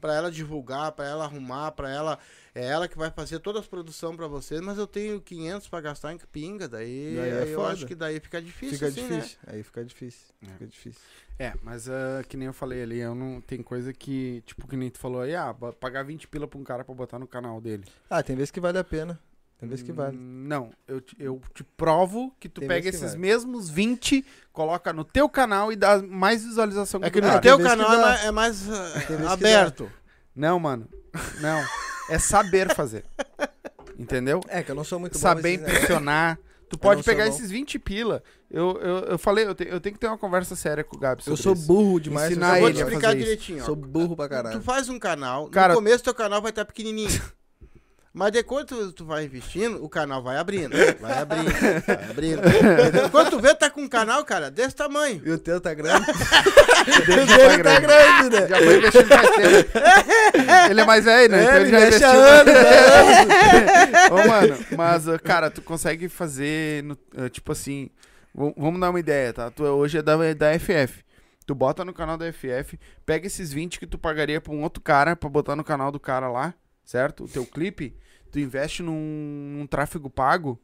B: pra ela divulgar, pra ela arrumar, pra ela é ela que vai fazer toda a produção pra vocês, mas eu tenho 500 pra gastar em pinga, daí,
C: Daí é
B: eu
C: foda.
B: acho que daí fica difícil
C: fica
B: assim, né?
C: difícil. Aí fica difícil.
A: É.
C: Fica difícil.
A: É, mas ah, que nem eu falei ali, eu não tem coisa que, tipo, que nem tu falou aí, ah, pagar 20 pila pra um cara pra botar no canal dele.
C: Ah, tem vezes que vale a pena. Tem vezes que vale.
A: Hum, Não, eu te, eu te provo que tu
C: Tem
A: pega
C: que
A: esses
C: vale.
A: mesmos 20, coloca no teu canal e dá mais visualização
B: É
A: que
B: que
A: o
B: no teu
C: que
B: canal é mais, é mais,
C: que
B: aberto.
A: Não, mano. Não. É saber fazer. Entendeu?
C: É, que eu não sou muito bom
A: Saber impressionar. Tu pode pegar esses 20 pila. Eu, eu, eu falei, eu, te- eu tenho que ter uma conversa séria com o Gabi sobre
C: Eu sou
A: isso.
C: burro demais.
A: Ensinar
B: Eu vou te
A: ele a
B: explicar
A: fazer isso.
B: direitinho. ó.
C: Sou burro pra
B: Tu
C: caralho.
B: faz um canal,
A: Cara-
B: no começo teu canal vai estar pequenininho. Mas depois tu, tu vai investindo, o canal vai abrindo, vai abrindo, vai abrindo. Entendeu? Quando tu vê, tá com um canal, cara, desse tamanho.
C: E o teu tá grande? O dele tá grande, né?
A: Já foi investindo faz tempo. Ele é mais velho, né?
C: É,
A: então ele já investiu.
C: anos, há
A: Ô, mano, mas, uh, cara, tu consegue fazer, no- uh, tipo assim, vamos dar uma ideia, tá? Tu hoje é da, da FF. Tu bota no canal da FF, pega esses 20 que tu pagaria pra um outro cara, pra botar no canal do cara lá, certo? O teu clipe, tu investe num, num tráfego pago,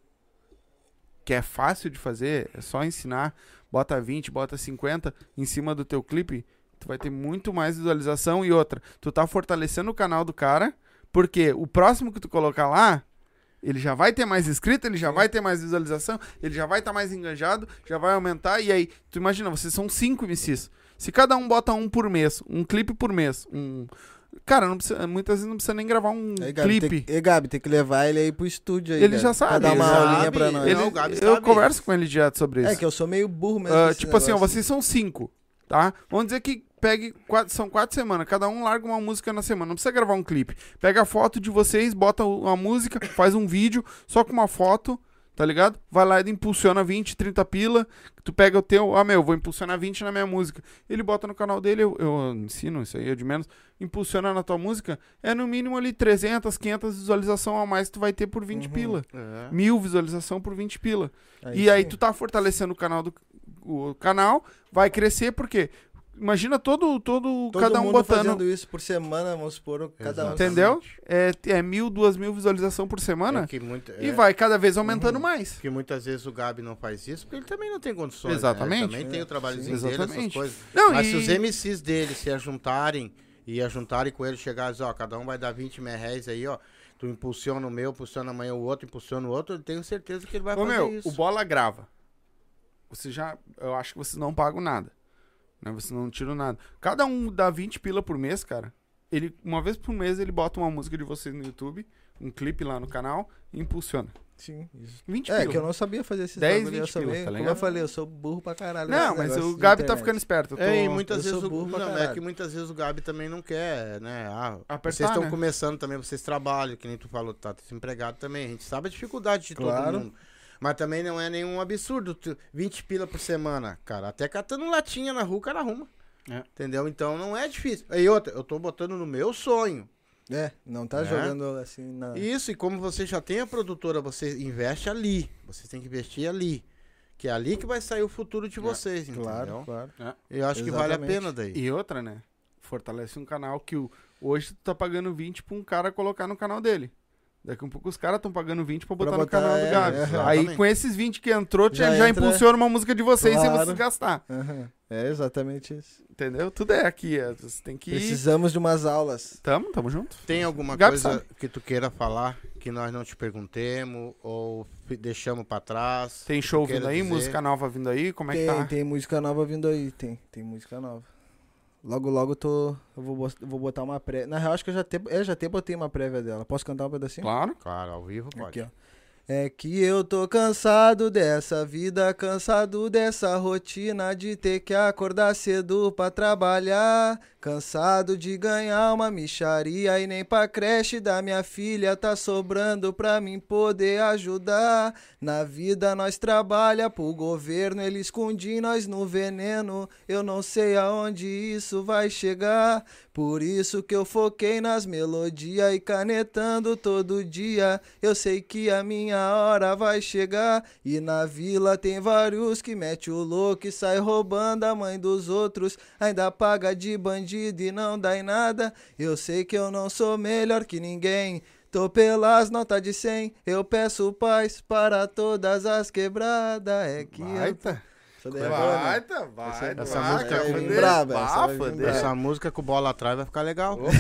A: que é fácil de fazer, é só ensinar, bota 20, bota 50 em cima do teu clipe, tu vai ter muito mais visualização e outra, tu tá fortalecendo o canal do cara, porque o próximo que tu colocar lá, ele já vai ter mais inscrito, ele já vai ter mais visualização, ele já vai estar mais engajado, já vai aumentar. E aí, tu imagina, vocês são cinco MCs. Se cada um bota um por mês, um clipe por mês, um. Cara, não precisa, muitas vezes não precisa nem gravar um
C: Aí, Gabi,
A: clipe.
C: tem, e, Gabi, tem que levar ele aí pro estúdio aí.
A: Ele
C: Gabi,
A: já sabe,
C: Pra dar
A: ele
C: uma
B: sabe,
C: aulinha pra nós.
B: ele- Não, o Gabi
A: eu
B: sabe.
A: converso com ele direto sobre isso.
C: É que eu sou meio burro mesmo. Nesse
A: tipo assim, ó,
C: negócio.
A: vocês são cinco, tá? Vamos dizer que pegue quatro, são quatro semanas, cada um larga uma música na semana, não precisa gravar um clipe. Pega a foto de vocês, bota uma música, faz um vídeo só com uma foto, tá ligado? Vai lá e impulsiona 20, 30 pila, tu pega o teu, ah meu, vou impulsionar 20 na minha música. Ele bota no canal dele, eu, eu ensino isso aí, é de menos, impulsiona na tua música, é no mínimo ali 300, 500 visualização a mais que tu vai ter por 20
C: Uhum.
A: pila.
B: É.
A: Mil visualização por 20 pila.
C: Aí
A: E aí
C: sim.
A: tu tá fortalecendo o canal do o canal, vai crescer porque imagina todo todo,
C: Todo
A: cada um
C: mundo
A: botando,
C: fazendo isso por semana, vamos supor, cada um.
A: entendeu? É, é mil, duas mil visualização por semana
B: É que muita-
A: e
B: é
A: vai cada vez aumentando mais.
B: que muitas vezes o Gabi não faz isso porque ele também não tem condições.
A: Exatamente.
B: Né? Ele também tem o trabalhozinho
A: Sim,
B: dele, essas coisas.
A: Não,
B: Mas
A: e-
B: se os MCs dele se ajuntarem e ajuntarem com ele, chegar e dizer, ó, cada um vai dar 20 mil reais aí, ó. Tu impulsiona o meu, impulsiona amanhã o outro, impulsiona o outro, eu tenho certeza que ele vai
A: Ô
B: fazer
A: meu,
B: isso.
A: o bola grava. Você já, eu acho que vocês não pagam nada. Né? Vocês não tiram nada. Cada um dá 20 pila por mês, cara. Ele uma vez por mês ele bota uma música de vocês no YouTube, um clipe lá no canal e impulsiona.
C: Sim, isso.
A: 20
C: É,
A: pila.
C: que eu não sabia fazer esses
A: 10,
C: bagulho, eu
A: 20
C: sou
A: pila, tá
C: Como
A: ligado?
C: eu falei, eu sou burro pra caralho.
A: Não, mas o Gabi tá ficando esperto. eu tô-
B: É, e muitas
C: eu
B: vezes
C: sou
B: o, não, é que muitas vezes o Gabi também não quer, né? Ah,
A: Apertar,
B: vocês estão
A: né?
B: começando também, vocês trabalham, que nem tu falou, tá desempregado também. A gente sabe a dificuldade de
C: Claro.
B: todo mundo. Mas também não é nenhum absurdo. tu- 20 pila por semana, cara. Até catando latinha na rua, o cara arruma.
A: É.
B: Entendeu? Então não é difícil. E outra, eu tô botando no meu sonho.
C: É, não tá
B: É.
C: jogando assim na.
B: Isso, e como você já tem a produtora, você investe ali. Você tem que investir ali. Que é ali que vai sair o futuro de vocês,
C: Claro,
B: entendeu?
C: claro.
B: Eu acho que vale a
C: Exatamente.
B: pena daí.
A: E outra, né? Fortalece um canal que o, hoje tu tá pagando 20 pra um cara colocar no canal dele. Daqui a pouco os caras estão pagando 20 pra botar,
C: Pra
A: no
C: botar,
A: canal do
C: é,
A: Gabi.
C: é,
A: Aí com esses 20 que entrou, já,
C: Já
A: já
C: entra-
A: impulsiona uma música de vocês sem
C: Claro.
A: vocês gastar.
C: Aham. É exatamente isso.
A: Entendeu? Tudo é aqui. é, Você tem que ir.
C: Precisamos de umas aulas.
A: Tamo, tamo junto.
B: Tem alguma
A: Gabi
B: coisa
A: sabe.
B: que tu queira falar que nós não te perguntemos ou deixamos pra trás?
A: Tem
B: que
A: show vindo aí,
B: dizer?
A: música nova vindo aí, como é que
C: tem,
A: tá?
C: tem música nova vindo aí, tem. Tem música nova. Logo, logo eu tô. Eu vou, vou botar uma prévia. Na real, acho que eu já até, eu já até botei uma prévia dela. Posso cantar um pedacinho?
A: Claro.
B: Claro, ao vivo pode.
C: Aqui, ó. É que eu tô cansado dessa vida, cansado dessa rotina de ter que acordar cedo pra trabalhar. Cansado de ganhar uma micharia e nem pra creche da minha filha tá sobrando pra mim poder ajudar. Na vida nós trabalha pro governo, ele esconde nós no veneno. Eu não sei aonde isso vai chegar. Por isso que eu foquei nas melodias e canetando todo dia. Eu sei que a minha hora vai chegar. E na vila tem vários que mete o louco e sai roubando a mãe dos outros. Ainda paga de bandido e não dá em nada. Eu sei que eu não sou melhor que ninguém. Tô pelas notas de 100, eu peço paz para todas as quebradas. É que eu...
A: Baita.
C: Essa daí é boa, né?
A: Baita, baita.
B: Essa música
A: vai
B: vai vir
A: foder.
C: braba, essa
A: Bah,
C: vai vir
A: foder.
C: braba.
B: Essa música com bola atrás vai ficar legal.
A: Opa.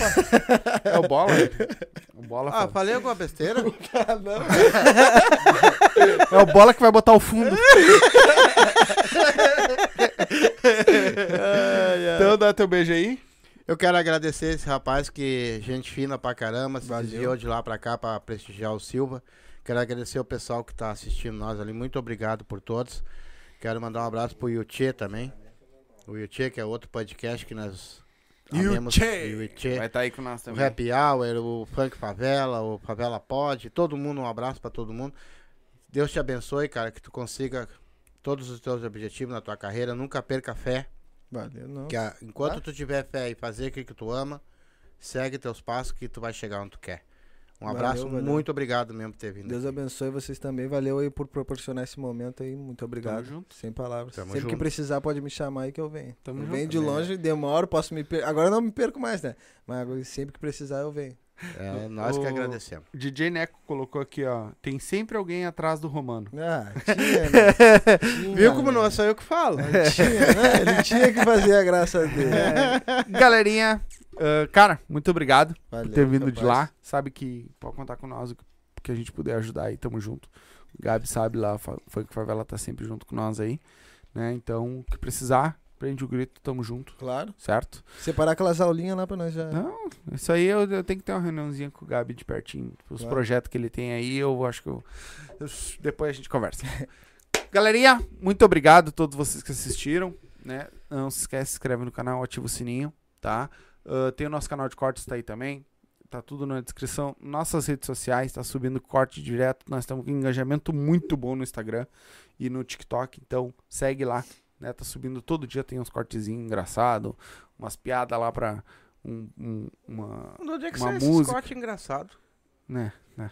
A: É o bola. O bola
B: Ah,
A: fala.
B: falei alguma besteira?
A: É o bola que vai botar o fundo. então dá teu beijo aí.
B: Eu quero agradecer esse rapaz que gente fina pra caramba, se
C: Valeu.
B: desviou de lá pra cá pra prestigiar o Silva. Quero agradecer o pessoal que tá assistindo nós ali. Muito obrigado por todos. Quero mandar um abraço pro Yuchê também. O Yuchê, que é outro podcast que nós amemos.
A: Yuchê.
B: Yuchê.
A: Vai estar aí com nós
B: O
A: também.
B: Happy Hour, o Funk Favela, o Favela Pod, todo mundo, um abraço pra todo mundo. Deus te abençoe, cara, que tu consiga todos os teus objetivos na tua carreira. Nunca perca a fé.
C: Valeu, não.
B: Que a- enquanto tu tiver fé e fazer aquilo que tu ama, segue teus passos que tu vai chegar onde tu quer. Um
C: Valeu,
B: abraço,
C: valeu.
B: muito obrigado mesmo por ter vindo.
C: Deus abençoe vocês também. Valeu aí por proporcionar esse momento aí. Muito obrigado.
A: junto.
C: Sem palavras.
B: Tamo
C: Sempre que
B: junto.
C: precisar, pode me chamar aí que eu venho.
A: Tamo
C: eu
A: junto.
C: venho de
B: Também,
C: longe, demoro, posso me perder. Agora eu não me perco mais, né? Mas sempre que precisar, eu venho.
B: É nós que
A: O-
B: agradecemos.
A: DJ Neco colocou aqui, ó. Tem sempre alguém atrás do Romano.
C: Ah, tinha, né? Tinha,
B: Viu como
C: né?
B: não é só eu que falo?
C: Tinha, né? Ele tinha que fazer a graça dele.
A: Galerinha, ah, cara, muito obrigado
C: Valeu,
A: por ter vindo de lá. Sabe que pode contar com nós, que- a gente puder ajudar aí, tamo junto. O Gabi sabe lá, foi que Favela tá sempre junto com nós aí, né? Então, o que precisar, prende o grito, tamo junto,
C: Claro.
A: certo?
C: Separar aquelas aulinhas lá pra nós já.
A: Não, isso aí eu, eu tenho que ter uma reuniãozinha com o Gabi de pertinho. Os
C: Claro.
A: projetos que ele tem aí, eu acho que eu, eu- depois a gente conversa. Galerinha, muito obrigado a todos vocês que assistiram, né? Não se esquece, se inscreve no canal, ativa o sininho, tá? Ah, tem o nosso canal de cortes tá aí também. Tá tudo na descrição. Nossas redes sociais, tá subindo corte direto. Nós estamos com engajamento muito bom no Instagram e no TikTok. Então, segue lá, né? Tá subindo todo dia, tem uns cortezinhos engraçados, umas piadas lá pra um- um- uma,
B: Onde é que
A: Uma
B: sai esse
A: música.
B: corte engraçado?
A: né, né.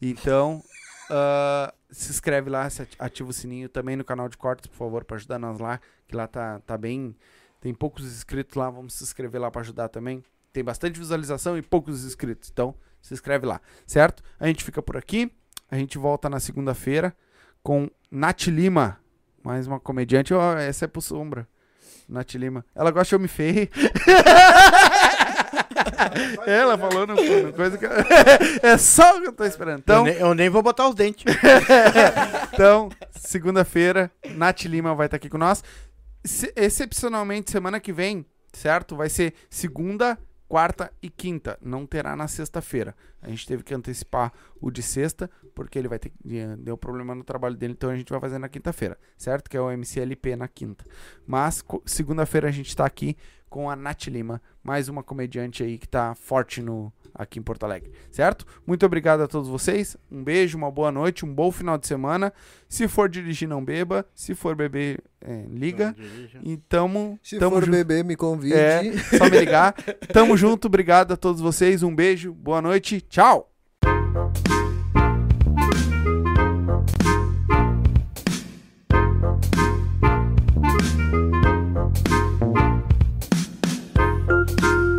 A: Então, ah, se inscreve lá, ativa o sininho também no canal de cortes, por favor, para ajudar nós lá, que lá tá, tá bem, tem poucos inscritos lá, vamos se inscrever lá para ajudar também. Tem bastante visualização e poucos inscritos, então se inscreve lá, certo? A gente fica por aqui, a gente volta na segunda-feira com Nath Lima, mais uma comediante, ó, essa é pro Sombra. Nath Lima. Ela gosta de homem feio. Ela falou no, no coisa que. é só o que eu tô esperando. Então,
B: eu, nem, eu nem vou botar os dentes.
A: então segunda-feira, Nath Lima vai estar aqui com nós. Excepcionalmente, semana que vem, certo? Vai ser segunda, quarta e quinta. Não terá na sexta-feira. A gente teve que antecipar o de sexta, porque ele vai ter. Deu problema no trabalho dele, então a gente vai fazer na quinta-feira, certo? Que é o MCLP na quinta. Mas segunda-feira a gente tá aqui com a Nath Lima, mais uma comediante aí que tá forte no aqui em Porto Alegre, certo? Muito obrigado a todos vocês. Um beijo, uma boa noite, um bom final de semana. Se for dirigir, não beba. Se for beber, é, liga. E tamo,
C: Se
A: tamo
C: for
A: junto.
C: beber, me convide.
A: É. Só me ligar. Tamo junto, obrigado a todos vocês. Um beijo, boa noite, tchau!